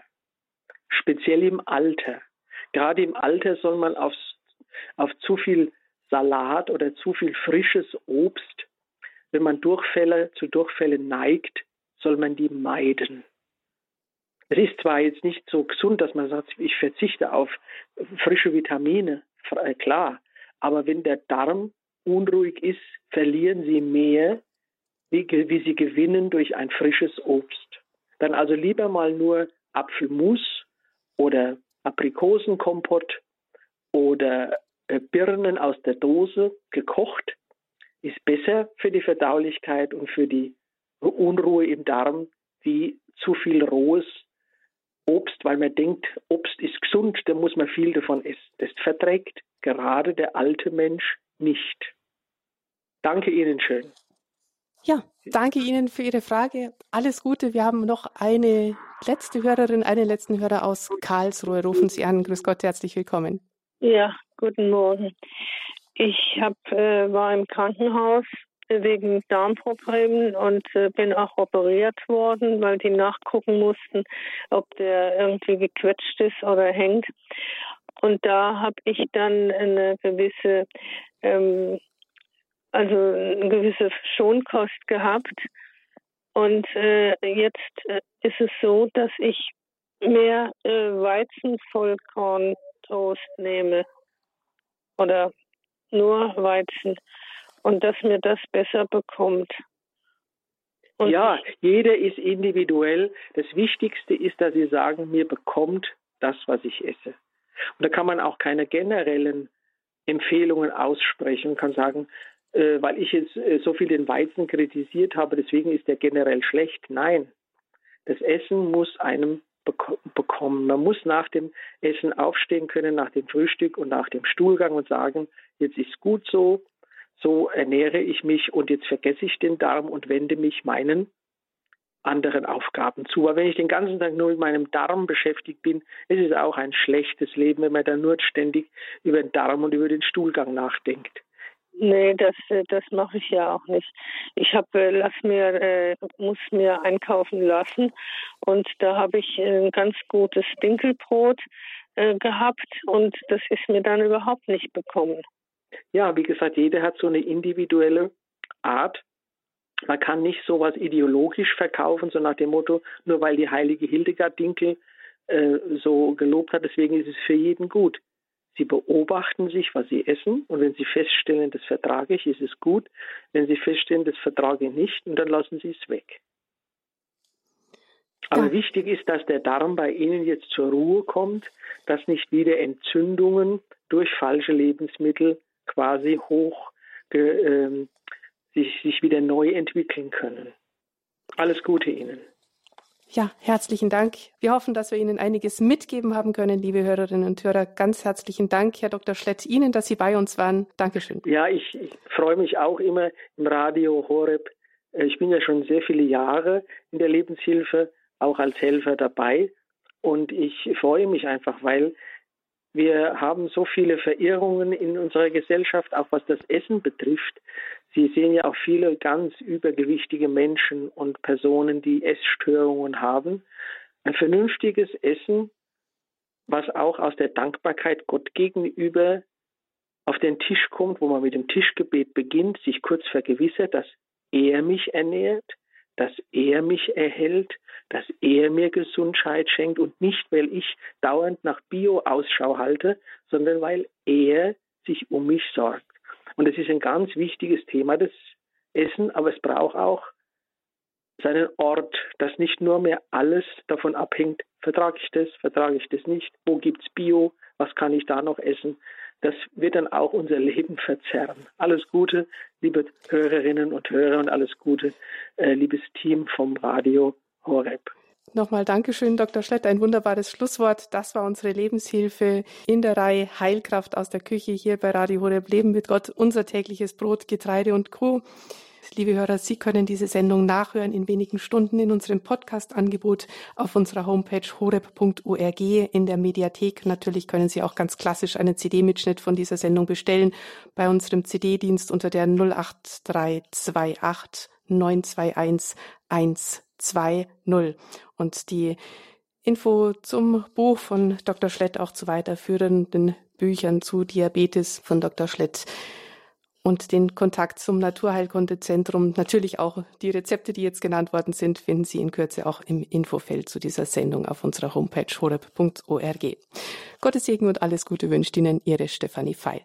Speziell im Alter. Gerade im Alter soll man aufs, auf zu viel Salat oder zu viel frisches Obst, wenn man Durchfälle zu Durchfällen neigt, soll man die meiden. Es ist zwar jetzt nicht so gesund, dass man sagt, ich verzichte auf frische Vitamine, äh, klar, aber wenn der Darm unruhig ist, verlieren sie mehr, wie, wie sie gewinnen durch ein frisches Obst. Dann also lieber mal nur Apfelmus oder Aprikosenkompott oder äh, Birnen aus der Dose gekocht, ist besser für die Verdaulichkeit und für die Unruhe im Darm wie zu viel rohes Obst, weil man denkt, Obst ist gesund, da muss man viel davon essen. Das verträgt gerade der alte Mensch nicht. Danke Ihnen schön. Ja, danke Ihnen für Ihre Frage. Alles Gute. Wir haben noch eine letzte Hörerin, einen letzten Hörer aus Karlsruhe. Rufen Sie an. Grüß Gott, herzlich willkommen. Ja, guten Morgen. Ich hab, äh, war im Krankenhaus wegen Darmproblemen und äh, bin auch operiert worden, weil die nachgucken mussten, ob der irgendwie gequetscht ist oder hängt. Und da habe ich dann eine gewisse, ähm, also eine gewisse Schonkost gehabt. Und äh, jetzt äh, ist es so, dass ich mehr äh, Weizenvollkorntoast nehme oder nur Weizen und dass mir das besser bekommt. Und ja, jeder ist individuell. Das Wichtigste ist, dass Sie sagen, mir bekommt das, was ich esse. Und da kann man auch keine generellen Empfehlungen aussprechen und kann sagen, äh, weil ich jetzt äh, so viel den Weizen kritisiert habe, deswegen ist der generell schlecht. Nein, das Essen muss einem bekommen. Man muss nach dem Essen aufstehen können, nach dem Frühstück und nach dem Stuhlgang und sagen, jetzt ist gut so, so ernähre ich mich und jetzt vergesse ich den Darm und wende mich meinen anderen Aufgaben zu. Aber wenn ich den ganzen Tag nur mit meinem Darm beschäftigt bin, ist es auch ein schlechtes Leben, wenn man dann nur ständig über den Darm und über den Stuhlgang nachdenkt. Nee, das, das mache ich ja auch nicht. Ich habe, äh, lass mir, äh, muss mir einkaufen lassen und da habe ich ein ganz gutes Dinkelbrot äh, gehabt und das ist mir dann überhaupt nicht bekommen. Ja, wie gesagt, jeder hat so eine individuelle Art. Man kann nicht sowas ideologisch verkaufen, so nach dem Motto, nur weil die heilige Hildegard Dinkel äh, so gelobt hat, deswegen ist es für jeden gut. Sie beobachten sich, was sie essen, und wenn sie feststellen, das vertrage ich, ist es gut. Wenn sie feststellen, das vertrage ich nicht, und dann lassen sie es weg. Aber ja. wichtig ist, dass der Darm bei Ihnen jetzt zur Ruhe kommt, dass nicht wieder Entzündungen durch falsche Lebensmittel quasi hoch äh, sich, sich wieder neu entwickeln können. Alles Gute Ihnen. Ja, herzlichen Dank. Wir hoffen, dass wir Ihnen einiges mitgeben haben können, liebe Hörerinnen und Hörer. Ganz herzlichen Dank, Herr Dr. Schlett, Ihnen, dass Sie bei uns waren. Dankeschön. Ja, ich, ich freue mich auch immer im Radio Horeb. Äh, ich bin ja schon sehr viele Jahre in der Lebenshilfe, auch als Helfer dabei. Und ich freue mich einfach, weil wir haben so viele Verirrungen in unserer Gesellschaft, auch was das Essen betrifft. Sie sehen ja auch viele ganz übergewichtige Menschen und Personen, die Essstörungen haben. Ein vernünftiges Essen, was auch aus der Dankbarkeit Gott gegenüber auf den Tisch kommt, wo man mit dem Tischgebet beginnt, sich kurz vergewissert, dass er mich ernährt, dass er mich erhält, dass er mir Gesundheit schenkt und nicht, weil ich dauernd nach Bio Ausschau halte, sondern weil er sich um mich sorgt. Und es ist ein ganz wichtiges Thema, das Essen, aber es braucht auch seinen Ort, dass nicht nur mehr alles davon abhängt, vertrage ich das, vertrage ich das nicht, wo gibt es Bio, was kann ich da noch essen, das wird dann auch unser <laughs> Leben verzerren. Alles Gute, liebe Hörerinnen und Hörer und alles Gute, äh, liebes Team vom Radio Horeb. Nochmal Dankeschön, Dr. Schlett. Ein wunderbares Schlusswort. Das war unsere Lebenshilfe in der Reihe Heilkraft aus der Küche hier bei Radio Horeb. Leben mit Gott, unser tägliches Brot, Getreide und Co. Liebe Hörer, Sie können diese Sendung nachhören in wenigen Stunden in unserem Podcast-Angebot auf unserer Homepage horeb.org in der Mediathek. Natürlich können Sie auch ganz klassisch einen CD-Mitschnitt von dieser Sendung bestellen bei unserem CD-Dienst unter der 08328 921 120. Und die Info zum Buch von Dr. Schlett auch zu weiterführenden Büchern zu Diabetes von Dr. Schlett und den Kontakt zum Naturheilkundezentrum. Natürlich auch die Rezepte, die jetzt genannt worden sind, finden Sie in Kürze auch im Infofeld zu dieser Sendung auf unserer Homepage horeb.org. Gottes Segen und alles Gute wünscht Ihnen Ihre Stefanie Feil.